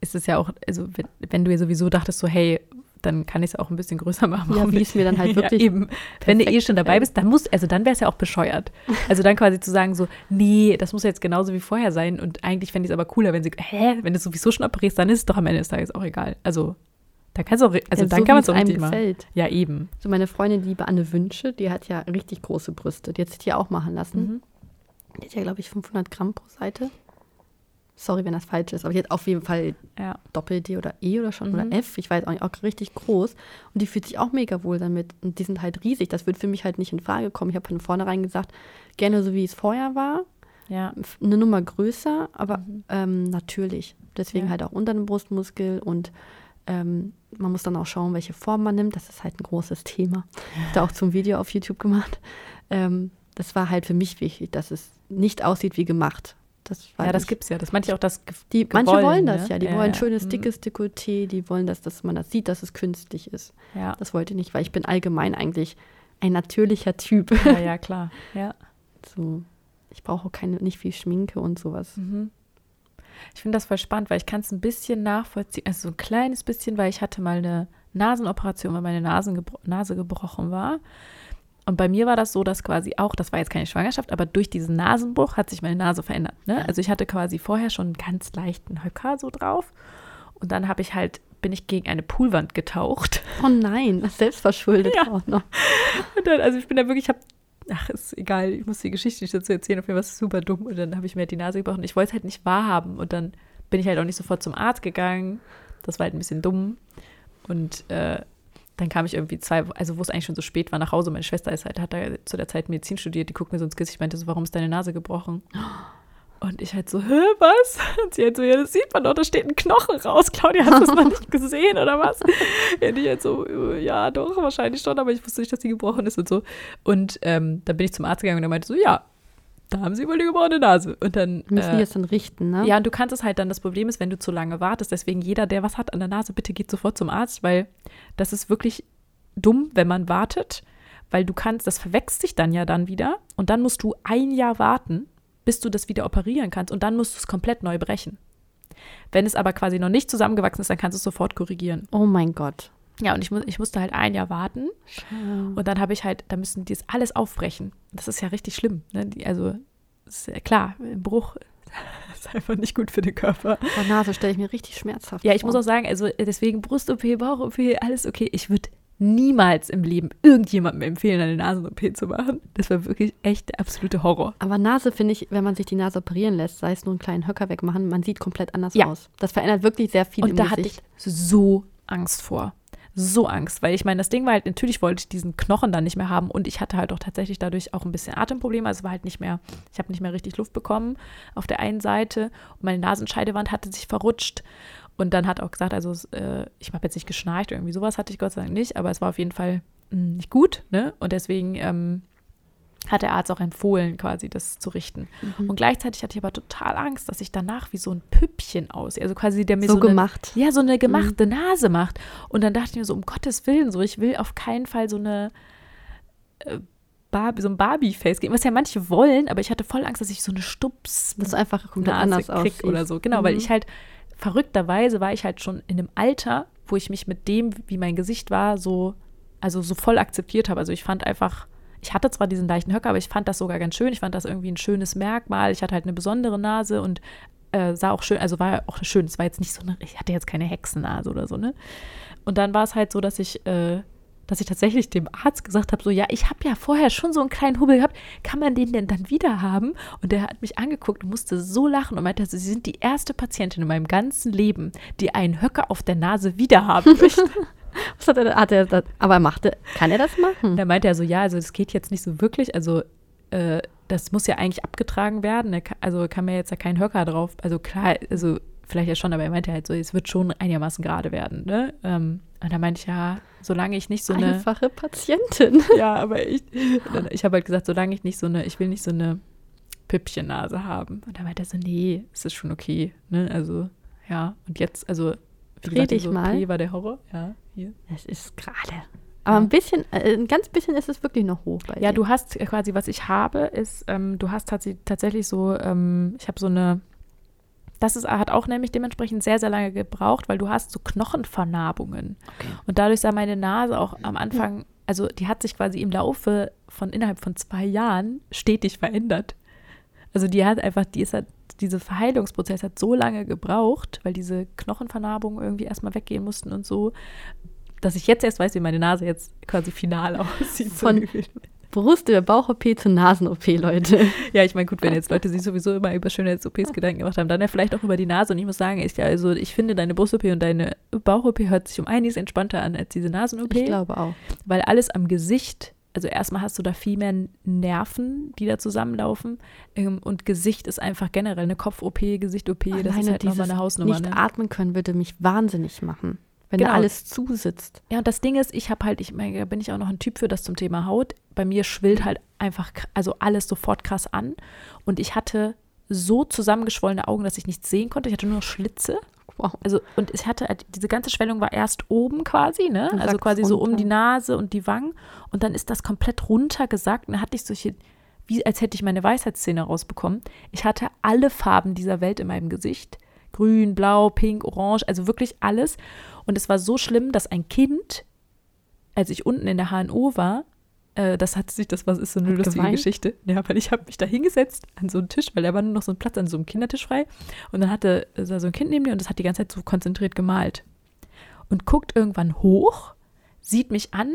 ist es ja auch, also wenn, wenn du ja sowieso dachtest, so, hey, dann kann ich es auch ein bisschen größer machen. Ja, wie es mir dann halt wirklich ja, eben. Wenn du eh schon dabei bist, dann muss, also dann wäre es ja auch bescheuert. Also dann quasi zu sagen, so, nee, das muss jetzt genauso wie vorher sein. Und eigentlich fände ich es aber cooler, wenn sie, hä, wenn du sowieso schon operierst, dann ist es doch am Ende des Tages auch egal. Also da kannst du auch, also Ja, dann so, kann man es auch einem machen. gefällt. Ja, eben. So meine Freundin, die liebe Anne Wünsche, die hat ja richtig große Brüste. Die hat sich die auch machen lassen. Mhm. Die hat ja, glaube ich, 500 Gramm pro Seite. Sorry, wenn das falsch ist, aber die hat auf jeden Fall Ja. Doppel-D oder E oder schon Mhm. oder F. Ich weiß auch nicht, auch richtig groß. Und die fühlt sich auch mega wohl damit. Und die sind halt riesig. Das wird für mich halt nicht in Frage kommen. Ich habe von vornherein gesagt, gerne so wie es vorher war. Ja. Eine Nummer größer, aber Mhm. ähm, natürlich. Deswegen Ja. halt auch unter dem Brustmuskel und ähm, man muss dann auch schauen, welche Form man nimmt. Das ist halt ein großes Thema. Ich habe da auch zum Video auf YouTube gemacht. Ähm, das war halt für mich wichtig, dass es nicht aussieht wie gemacht. Das Ja, das gibt es ja. Das ich auch, das die, manche wollen das ne? ja. Die Ja, wollen ja. schönes, Mhm. dickes Dekolleté. Die wollen, dass, dass man das sieht, dass es künstlich ist. ja. Das wollte ich nicht, weil ich bin allgemein eigentlich ein natürlicher Typ. ja, <laughs> ja, klar. Ja. So, ich brauche auch keine, nicht viel Schminke und sowas. Mhm. Ich finde das voll spannend, weil ich kann es ein bisschen nachvollziehen, also so ein kleines bisschen, weil ich hatte mal eine Nasenoperation, weil meine Nasen gebro Nase gebrochen war. Und bei mir war das so, dass quasi auch, das war jetzt keine Schwangerschaft, aber durch diesen Nasenbruch hat sich meine Nase verändert. Ne? Also ich hatte quasi vorher schon einen ganz leichten Höcker so drauf. Und dann habe ich halt, bin ich gegen eine Poolwand getaucht. Oh nein, ist selbstverschuldet Ja. auch noch. Und dann, also ich bin da wirklich, ich habe, ach, ist egal, ich muss die Geschichte nicht dazu erzählen, auf jeden Fall war es super dumm. Und dann habe ich mir halt die Nase gebrochen. Ich wollte es halt nicht wahrhaben. Und dann bin ich halt auch nicht sofort zum Arzt gegangen. Das war halt ein bisschen dumm. Und äh, dann kam ich irgendwie zwei, also wo es eigentlich schon so spät war, nach Hause. Meine Schwester ist halt, hat da zu der Zeit Medizin studiert, die guckt mir so ins Gesicht, meinte so, warum ist deine Nase gebrochen? Und ich halt so, hä, was? Und sie halt so, ja, das sieht man doch, da steht ein Knochen raus. Claudia, hast du das noch <laughs> nicht gesehen oder was? Und ich halt so, ja, doch, wahrscheinlich schon, aber ich wusste nicht, dass die gebrochen ist und so. Und ähm, dann bin ich zum Arzt gegangen und er meinte so, ja, da haben sie wohl die gebrochene Nase. Und dann, Müssen die äh, jetzt dann richten, ne? ja, und du kannst es halt dann, das Problem ist, wenn du zu lange wartest, deswegen jeder, der was hat an der Nase, bitte geht sofort zum Arzt, weil das ist wirklich dumm, wenn man wartet, weil du kannst, das verwechselt sich dann ja dann wieder und dann musst du ein Jahr warten, bis du das wieder operieren kannst und dann musst du es komplett neu brechen. Wenn es aber quasi noch nicht zusammengewachsen ist, dann kannst du es sofort korrigieren. Oh mein Gott. Ja, und ich, mu ich musste halt ein Jahr warten Schau. und dann habe ich halt, da müssen die das alles aufbrechen. Das ist ja richtig schlimm. Ne? Die, also, ja klar, ein Bruch <laughs> ist einfach nicht gut für den Körper. Oh, Nase stelle ich mir richtig schmerzhaft Ja, ich vor. muss auch sagen, also deswegen Brust-OP, Bauch-OP, alles okay. Ich würde niemals im Leben irgendjemandem empfehlen, eine Nasen-OP zu machen. Das war wirklich echt der absolute Horror. Aber Nase finde ich, wenn man sich die Nase operieren lässt, sei es nur einen kleinen Höcker wegmachen, man sieht komplett anders Ja. aus. Das verändert wirklich sehr viel Und im da hatte Gesicht. ich so Angst vor. So Angst, weil ich meine, das Ding war halt, natürlich wollte ich diesen Knochen dann nicht mehr haben und ich hatte halt auch tatsächlich dadurch auch ein bisschen Atemprobleme. Also war halt nicht mehr, ich habe nicht mehr richtig Luft bekommen auf der einen Seite und meine Nasenscheidewand hatte sich verrutscht. Und dann hat auch gesagt, also äh, ich habe jetzt nicht geschnarcht, irgendwie sowas hatte ich Gott sei Dank nicht, aber es war auf jeden Fall mh, nicht gut, ne? Und deswegen ähm, hat der Arzt auch empfohlen, quasi das zu richten. Mhm. Und gleichzeitig hatte ich aber total Angst, dass ich danach wie so ein Püppchen aussehe. Also quasi der mir so, so gemacht. Eine, ja, so eine gemachte mhm. Nase macht. Und dann dachte ich mir so, um Gottes Willen, so, ich will auf keinen Fall so eine äh, Barbie, so ein Barbie-Face geben, was ja manche wollen, aber ich hatte voll Angst, dass ich so eine Stups das einfach komplett anders krieg oder so. Genau, mhm. weil ich halt verrückterweise war ich halt schon in einem Alter, wo ich mich mit dem, wie mein Gesicht war, so also so voll akzeptiert habe. Also ich fand einfach ich hatte zwar diesen leichten Höcker, aber ich fand das sogar ganz schön. Ich fand das irgendwie ein schönes Merkmal. Ich hatte halt eine besondere Nase und äh, sah auch schön, also war auch schön. Es war jetzt nicht so eine, ich hatte jetzt keine Hexennase oder so, ne? Und dann war es halt so, dass ich, äh, dass ich tatsächlich dem Arzt gesagt habe, so, ja, ich habe ja vorher schon so einen kleinen Hubbel gehabt, kann man den denn dann wieder haben? Und der hat mich angeguckt und musste so lachen und meinte, Sie sind die erste Patientin in meinem ganzen Leben, die einen Höcker auf der Nase wieder haben <laughs> möchte. Was hat er, hat er das, aber machte, kann er das machen? Da meinte er so, ja, also das geht jetzt nicht so wirklich, also äh, das muss ja eigentlich abgetragen werden, also kann mir jetzt ja kein Höcker drauf, also klar, also vielleicht ja schon, aber er meinte halt so, es wird schon einigermaßen gerade werden, ne? Ähm, und da meinte ich, ja, solange ich nicht so eine... Einfache Patientin. <laughs> Ja, aber ich, ich habe halt gesagt, solange ich nicht so eine, ich will nicht so eine Püppchennase haben. Und da meinte er so, nee, es ist schon okay, ne? Also, ja, und jetzt, also Dreh dich mal. P war der Horror, ja. Hier. Es ist gerade. Aber ja. ein bisschen, äh, ein ganz bisschen ist es wirklich noch hoch bei Ja, dir. du hast quasi, was ich habe, ist, ähm, du hast tatsächlich so, ähm, ich habe so eine, das ist, hat auch nämlich dementsprechend sehr, sehr lange gebraucht, weil du hast so Knochenvernarbungen. Okay. Und dadurch sah meine Nase auch am Anfang, also die hat sich quasi im Laufe von innerhalb von zwei Jahren stetig verändert. Also die hat einfach, die ist halt dieser Verheilungsprozess hat so lange gebraucht, weil diese Knochenvernarbungen irgendwie erstmal weggehen mussten und so, dass ich jetzt erst weiß, wie meine Nase jetzt quasi final <laughs> aussieht. Von Brust- über Bauch-OP zu Nasen-OP, Leute. <laughs> Ja, ich meine, gut, wenn jetzt Leute sich sowieso immer über Schönheits-OPs Gedanken gemacht haben, dann ja vielleicht auch über die Nase. Und ich muss sagen, ich, also, ich finde, deine Brust-OP und deine Bauch-OP hört sich um einiges entspannter an als diese Nasen-OP. Ich glaube auch. Weil alles am Gesicht also erstmal hast du da viel mehr Nerven, die da zusammenlaufen. Ähm, und Gesicht ist einfach generell eine Kopf-OP, Gesicht-OP, das ist halt nochmal eine Hausnummer. Nicht ne? atmen können würde mich wahnsinnig machen, wenn genau. da alles zusitzt. Ja, und das Ding ist, ich habe halt, ich meine, da bin ich auch noch ein Typ für das zum Thema Haut. Bei mir schwillt halt einfach, also alles sofort krass an. Und ich hatte so zusammengeschwollene Augen, dass ich nichts sehen konnte. Ich hatte nur Schlitze Wow. Also, und ich hatte, halt, diese ganze Schwellung war erst oben quasi, ne? Also quasi so um die Nase und die Wangen. Und dann ist das komplett runtergesackt. Und dann hatte ich solche, wie als hätte ich meine Weisheitszähne rausbekommen. Ich hatte alle Farben dieser Welt in meinem Gesicht. Grün, blau, pink, orange, also wirklich alles. Und es war so schlimm, dass ein Kind, als ich unten in der HNO war, äh, das hat sich, das was ist so eine hat lustige geweint? Geschichte. Ja, weil ich habe mich da hingesetzt an so einen Tisch, weil da war nur noch so ein Platz an so einem Kindertisch frei. Und dann hatte so ein Kind neben mir und das hat die ganze Zeit so konzentriert gemalt. Und guckt irgendwann hoch, sieht mich an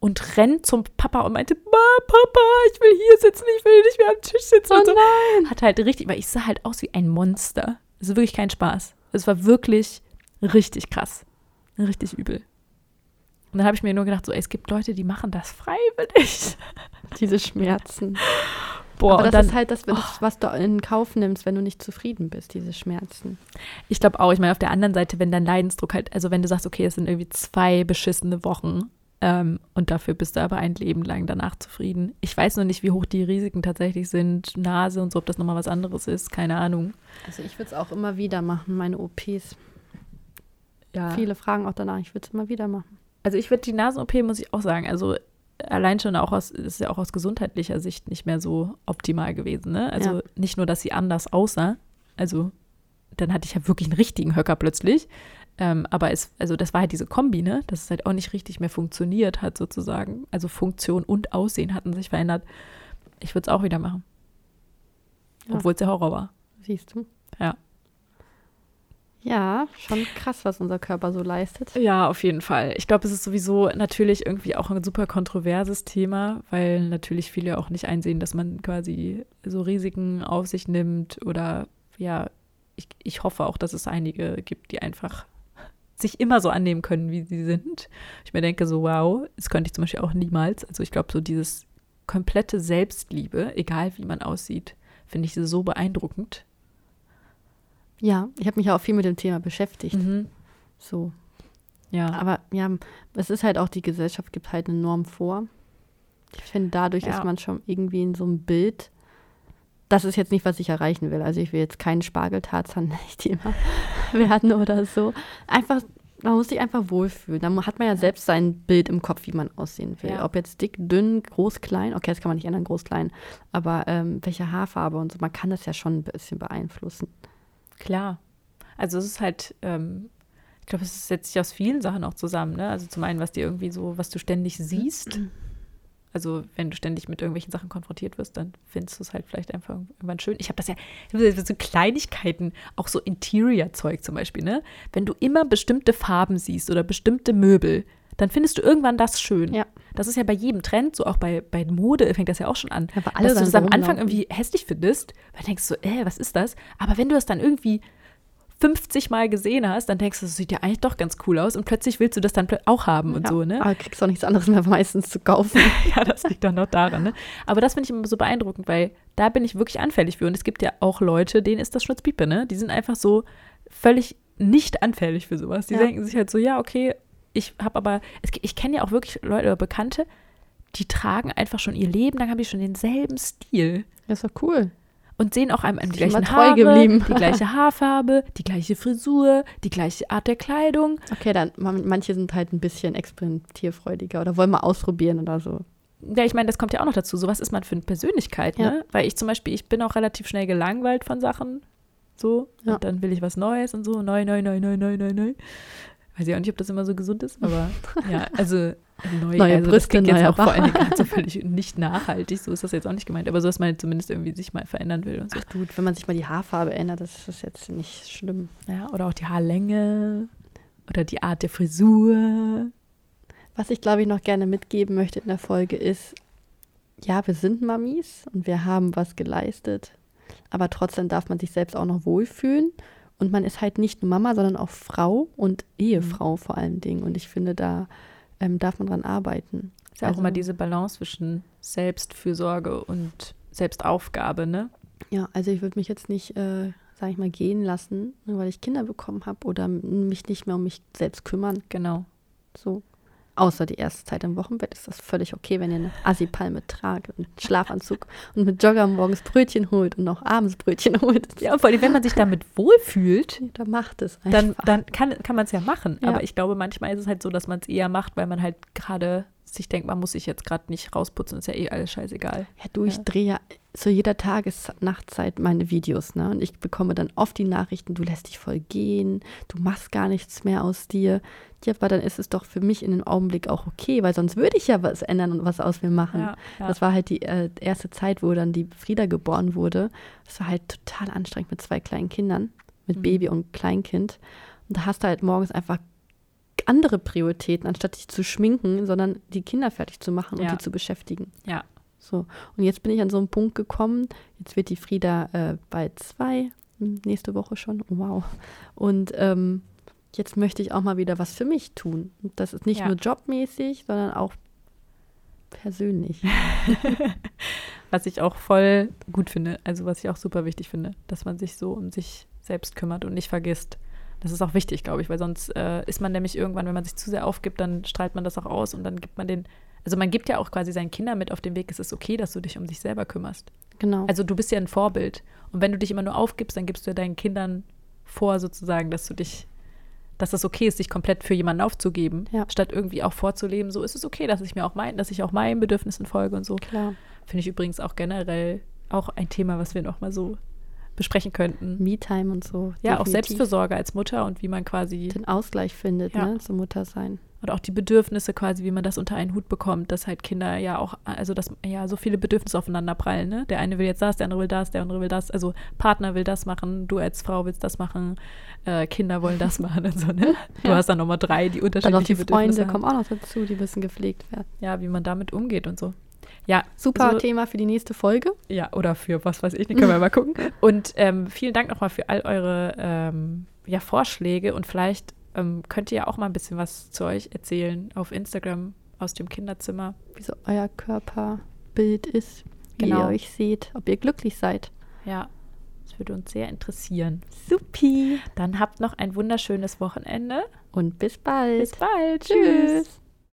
und rennt zum Papa und meinte, Papa, ich will hier sitzen, ich will nicht mehr am Tisch sitzen. Oh nein. Hat halt richtig, weil ich sah halt aus wie ein Monster. Das ist wirklich kein Spaß. Es war wirklich richtig krass. Richtig übel. Und dann habe ich mir nur gedacht, so, ey, es gibt Leute, die machen das freiwillig. <laughs> Diese Schmerzen. Boah, Aber das dann, ist halt das, was du in Kauf nimmst, wenn du nicht zufrieden bist, diese Schmerzen. Ich glaube auch, ich meine, auf der anderen Seite, wenn dein Leidensdruck halt, also wenn du sagst, okay, es sind irgendwie zwei beschissene Wochen ähm, und dafür bist du aber ein Leben lang danach zufrieden. Ich weiß noch nicht, wie hoch die Risiken tatsächlich sind, Nase und so, ob das nochmal was anderes ist, keine Ahnung. Also ich würde es auch immer wieder machen, meine OPs. Ja. Viele fragen auch danach, ich würde es immer wieder machen. Also ich würde die Nasen-OP, muss ich auch sagen, also allein schon auch aus, ist ja auch aus gesundheitlicher Sicht nicht mehr so optimal gewesen. Ne? Also ja. nicht nur, dass sie anders aussah, also dann hatte ich ja wirklich einen richtigen Höcker plötzlich. Ähm, aber es, also das war halt diese Kombi, ne? Dass es halt auch nicht richtig mehr funktioniert hat, sozusagen. Also Funktion und Aussehen hatten sich verändert. Ich würde es auch wieder machen. Ja. Obwohl es der Horror war. Siehst du? Ja. Ja, schon krass, was unser Körper so leistet. Ja, auf jeden Fall. Ich glaube, es ist sowieso natürlich irgendwie auch ein super kontroverses Thema, weil natürlich viele auch nicht einsehen, dass man quasi so Risiken auf sich nimmt oder ja, ich, ich hoffe auch, dass es einige gibt, die einfach sich immer so annehmen können, wie sie sind. Ich mir denke so, wow, das könnte ich zum Beispiel auch niemals. Also ich glaube, so dieses komplette Selbstliebe, egal wie man aussieht, finde ich so beeindruckend. Ja, ich habe mich ja auch viel mit dem Thema beschäftigt. Mhm. So. Ja. Aber ja, es ist halt auch, die Gesellschaft gibt halt eine Norm vor. Ich finde, dadurch ja. ist man schon irgendwie in so einem Bild. Das ist jetzt nicht, was ich erreichen will. Also ich will jetzt keinen Spargeltarzan <laughs> nicht immer werden oder so. Einfach, man muss sich einfach wohlfühlen. Dann hat man ja selbst sein Bild im Kopf, wie man aussehen will. Ja. Ob jetzt dick, dünn, groß, klein. Okay, das kann man nicht ändern, groß, klein. Aber ähm, welche Haarfarbe und so, man kann das ja schon ein bisschen beeinflussen. Klar. Also es ist halt, ähm, ich glaube, es setzt sich aus vielen Sachen auch zusammen. Ne? Also zum einen, was dir irgendwie so, was du ständig siehst. Mhm also wenn du ständig mit irgendwelchen Sachen konfrontiert wirst, dann findest du es halt vielleicht einfach irgendwann schön. Ich habe das ja, so Kleinigkeiten, auch so Interior-Zeug zum Beispiel, ne? Wenn du immer bestimmte Farben siehst oder bestimmte Möbel, dann findest du irgendwann das schön. Ja. Das ist ja bei jedem Trend, so auch bei, bei Mode fängt das ja auch schon an. Ja, dass du das am Anfang irgendwie hässlich findest, weil du denkst so, äh, was ist das? Aber wenn du das dann irgendwie 50 Mal gesehen hast, dann denkst du, das sieht ja eigentlich doch ganz cool aus und plötzlich willst du das dann auch haben und ja, so, ne? Aber kriegst auch nichts anderes mehr meistens zu kaufen. <laughs> ja, das liegt doch noch daran, ne? Aber das finde ich immer so beeindruckend, weil da bin ich wirklich anfällig für und es gibt ja auch Leute, denen ist das Schnutzpiepe, ne? Die sind einfach so völlig nicht anfällig für sowas. Die ja. denken sich halt so, ja, okay, ich habe aber, es, ich kenne ja auch wirklich Leute oder Bekannte, die tragen einfach schon ihr Leben, dann haben die schon denselben Stil. Das ist doch cool und sehen auch einem die gleichen Haare, geblieben. die gleiche Haarfarbe, die gleiche Frisur, die gleiche Art der Kleidung. Okay, dann manche sind halt ein bisschen experimentierfreudiger oder wollen mal ausprobieren oder so. Ja, ich meine, das kommt ja auch noch dazu. So was ist man für eine Persönlichkeit, ja. ne? Weil ich zum Beispiel, ich bin auch relativ schnell gelangweilt von Sachen. So. Ja. Und dann will ich was Neues und so. Neu, neu, neu, neu, neu, neu, neu. Weiß ich auch nicht, ob das immer so gesund ist, aber ja, also neu, neue also Brüste, das jetzt auch vor allen Dingen so völlig nicht nachhaltig, so ist das jetzt auch nicht gemeint, aber so, dass man zumindest irgendwie sich mal verändern will und so. Ach gut, wenn man sich mal die Haarfarbe ändert, das ist jetzt nicht schlimm. Ja, oder auch die Haarlänge oder die Art der Frisur. Was ich, glaube ich, noch gerne mitgeben möchte in der Folge ist, ja, wir sind Mamis und wir haben was geleistet, aber trotzdem darf man sich selbst auch noch wohlfühlen und man ist halt nicht nur Mama, sondern auch Frau und Ehefrau mhm. vor allen Dingen. Und ich finde, da ähm, darf man dran arbeiten. Ist ja also, auch immer diese Balance zwischen Selbstfürsorge und Selbstaufgabe, ne? Ja, also ich würde mich jetzt nicht, äh, sage ich mal, gehen lassen, nur weil ich Kinder bekommen habe oder mich nicht mehr um mich selbst kümmern. Genau. So. Außer die erste Zeit im Wochenbett ist das völlig okay, wenn ihr eine Assi-Palme tragt und einen Schlafanzug und mit Jogger morgens Brötchen holt und auch abends Brötchen holt. Ja, vor allem, wenn man sich damit wohlfühlt, <laughs> dann macht es einfach. Dann, dann kann, kann man es ja machen. Ja. Aber ich glaube, manchmal ist es halt so, dass man es eher macht, weil man halt gerade sich denkt, man muss sich jetzt gerade nicht rausputzen, ist ja eh alles scheißegal. Ja, du, ich ja. drehe ja zu jeder Tages-Nachtzeit meine Videos, ne? Und ich bekomme dann oft die Nachrichten, du lässt dich voll gehen, du machst gar nichts mehr aus dir. Ja, aber dann ist es doch für mich in dem Augenblick auch okay, weil sonst würde ich ja was ändern und was aus mir machen. Ja, ja. Das war halt die äh, erste Zeit, wo dann die Frieda geboren wurde. Das war halt total anstrengend mit zwei kleinen Kindern, mit mhm. Baby und Kleinkind. Und da hast du halt morgens einfach andere Prioritäten, anstatt dich zu schminken, sondern die Kinder fertig zu machen ja. und die zu beschäftigen. Ja. So. Und jetzt bin ich an so einen Punkt gekommen, jetzt wird die Frieda äh, bald zwei, nächste Woche schon, oh, wow. Und ähm, jetzt möchte ich auch mal wieder was für mich tun. Und das ist nicht ja. nur jobmäßig, sondern auch persönlich. <laughs> was ich auch voll gut finde, also was ich auch super wichtig finde, dass man sich so um sich selbst kümmert und nicht vergisst, das ist auch wichtig, glaube ich, weil sonst äh, ist man nämlich irgendwann, wenn man sich zu sehr aufgibt, dann strahlt man das auch aus und dann gibt man den, also man gibt ja auch quasi seinen Kindern mit auf den Weg, es ist okay, dass du dich um dich selber kümmerst. Genau. Also du bist ja ein Vorbild. Und wenn du dich immer nur aufgibst, dann gibst du ja deinen Kindern vor, sozusagen, dass du dich, dass es okay ist, sich komplett für jemanden aufzugeben, ja. statt irgendwie auch vorzuleben, so ist es okay, dass ich mir auch mein, dass ich auch meinen Bedürfnissen folge und so. Klar. Finde ich übrigens auch generell auch ein Thema, was wir noch mal so besprechen könnten. Me-Time und so. Ja, definitiv. auch Selbstfürsorge als Mutter und wie man quasi den Ausgleich findet, ja. ne, zum Muttersein. Und auch die Bedürfnisse quasi, wie man das unter einen Hut bekommt, dass halt Kinder ja auch, also dass ja so viele Bedürfnisse aufeinander prallen, ne? Der eine will jetzt das, der andere will das, der andere will das, also Partner will das machen, du als Frau willst das machen, äh, Kinder wollen das <laughs> machen und so, ne? Du ja. hast dann nochmal drei, die unterschiedliche dann auch die Freunde kommen auch noch dazu, die müssen gepflegt werden. Ja, wie man damit umgeht und so. Ja, super also, Thema für die nächste Folge. Ja, oder für was weiß ich, können wir mal gucken. <laughs> Und ähm, vielen Dank nochmal für all eure ähm, ja, Vorschläge und vielleicht ähm, könnt ihr ja auch mal ein bisschen was zu euch erzählen auf Instagram aus dem Kinderzimmer. Wie so euer Körperbild ist, wie genau. ihr euch seht, ob ihr glücklich seid. Ja, das würde uns sehr interessieren. Supi. Dann habt noch ein wunderschönes Wochenende. Und bis bald. Bis bald. Tschüss. Tschüss.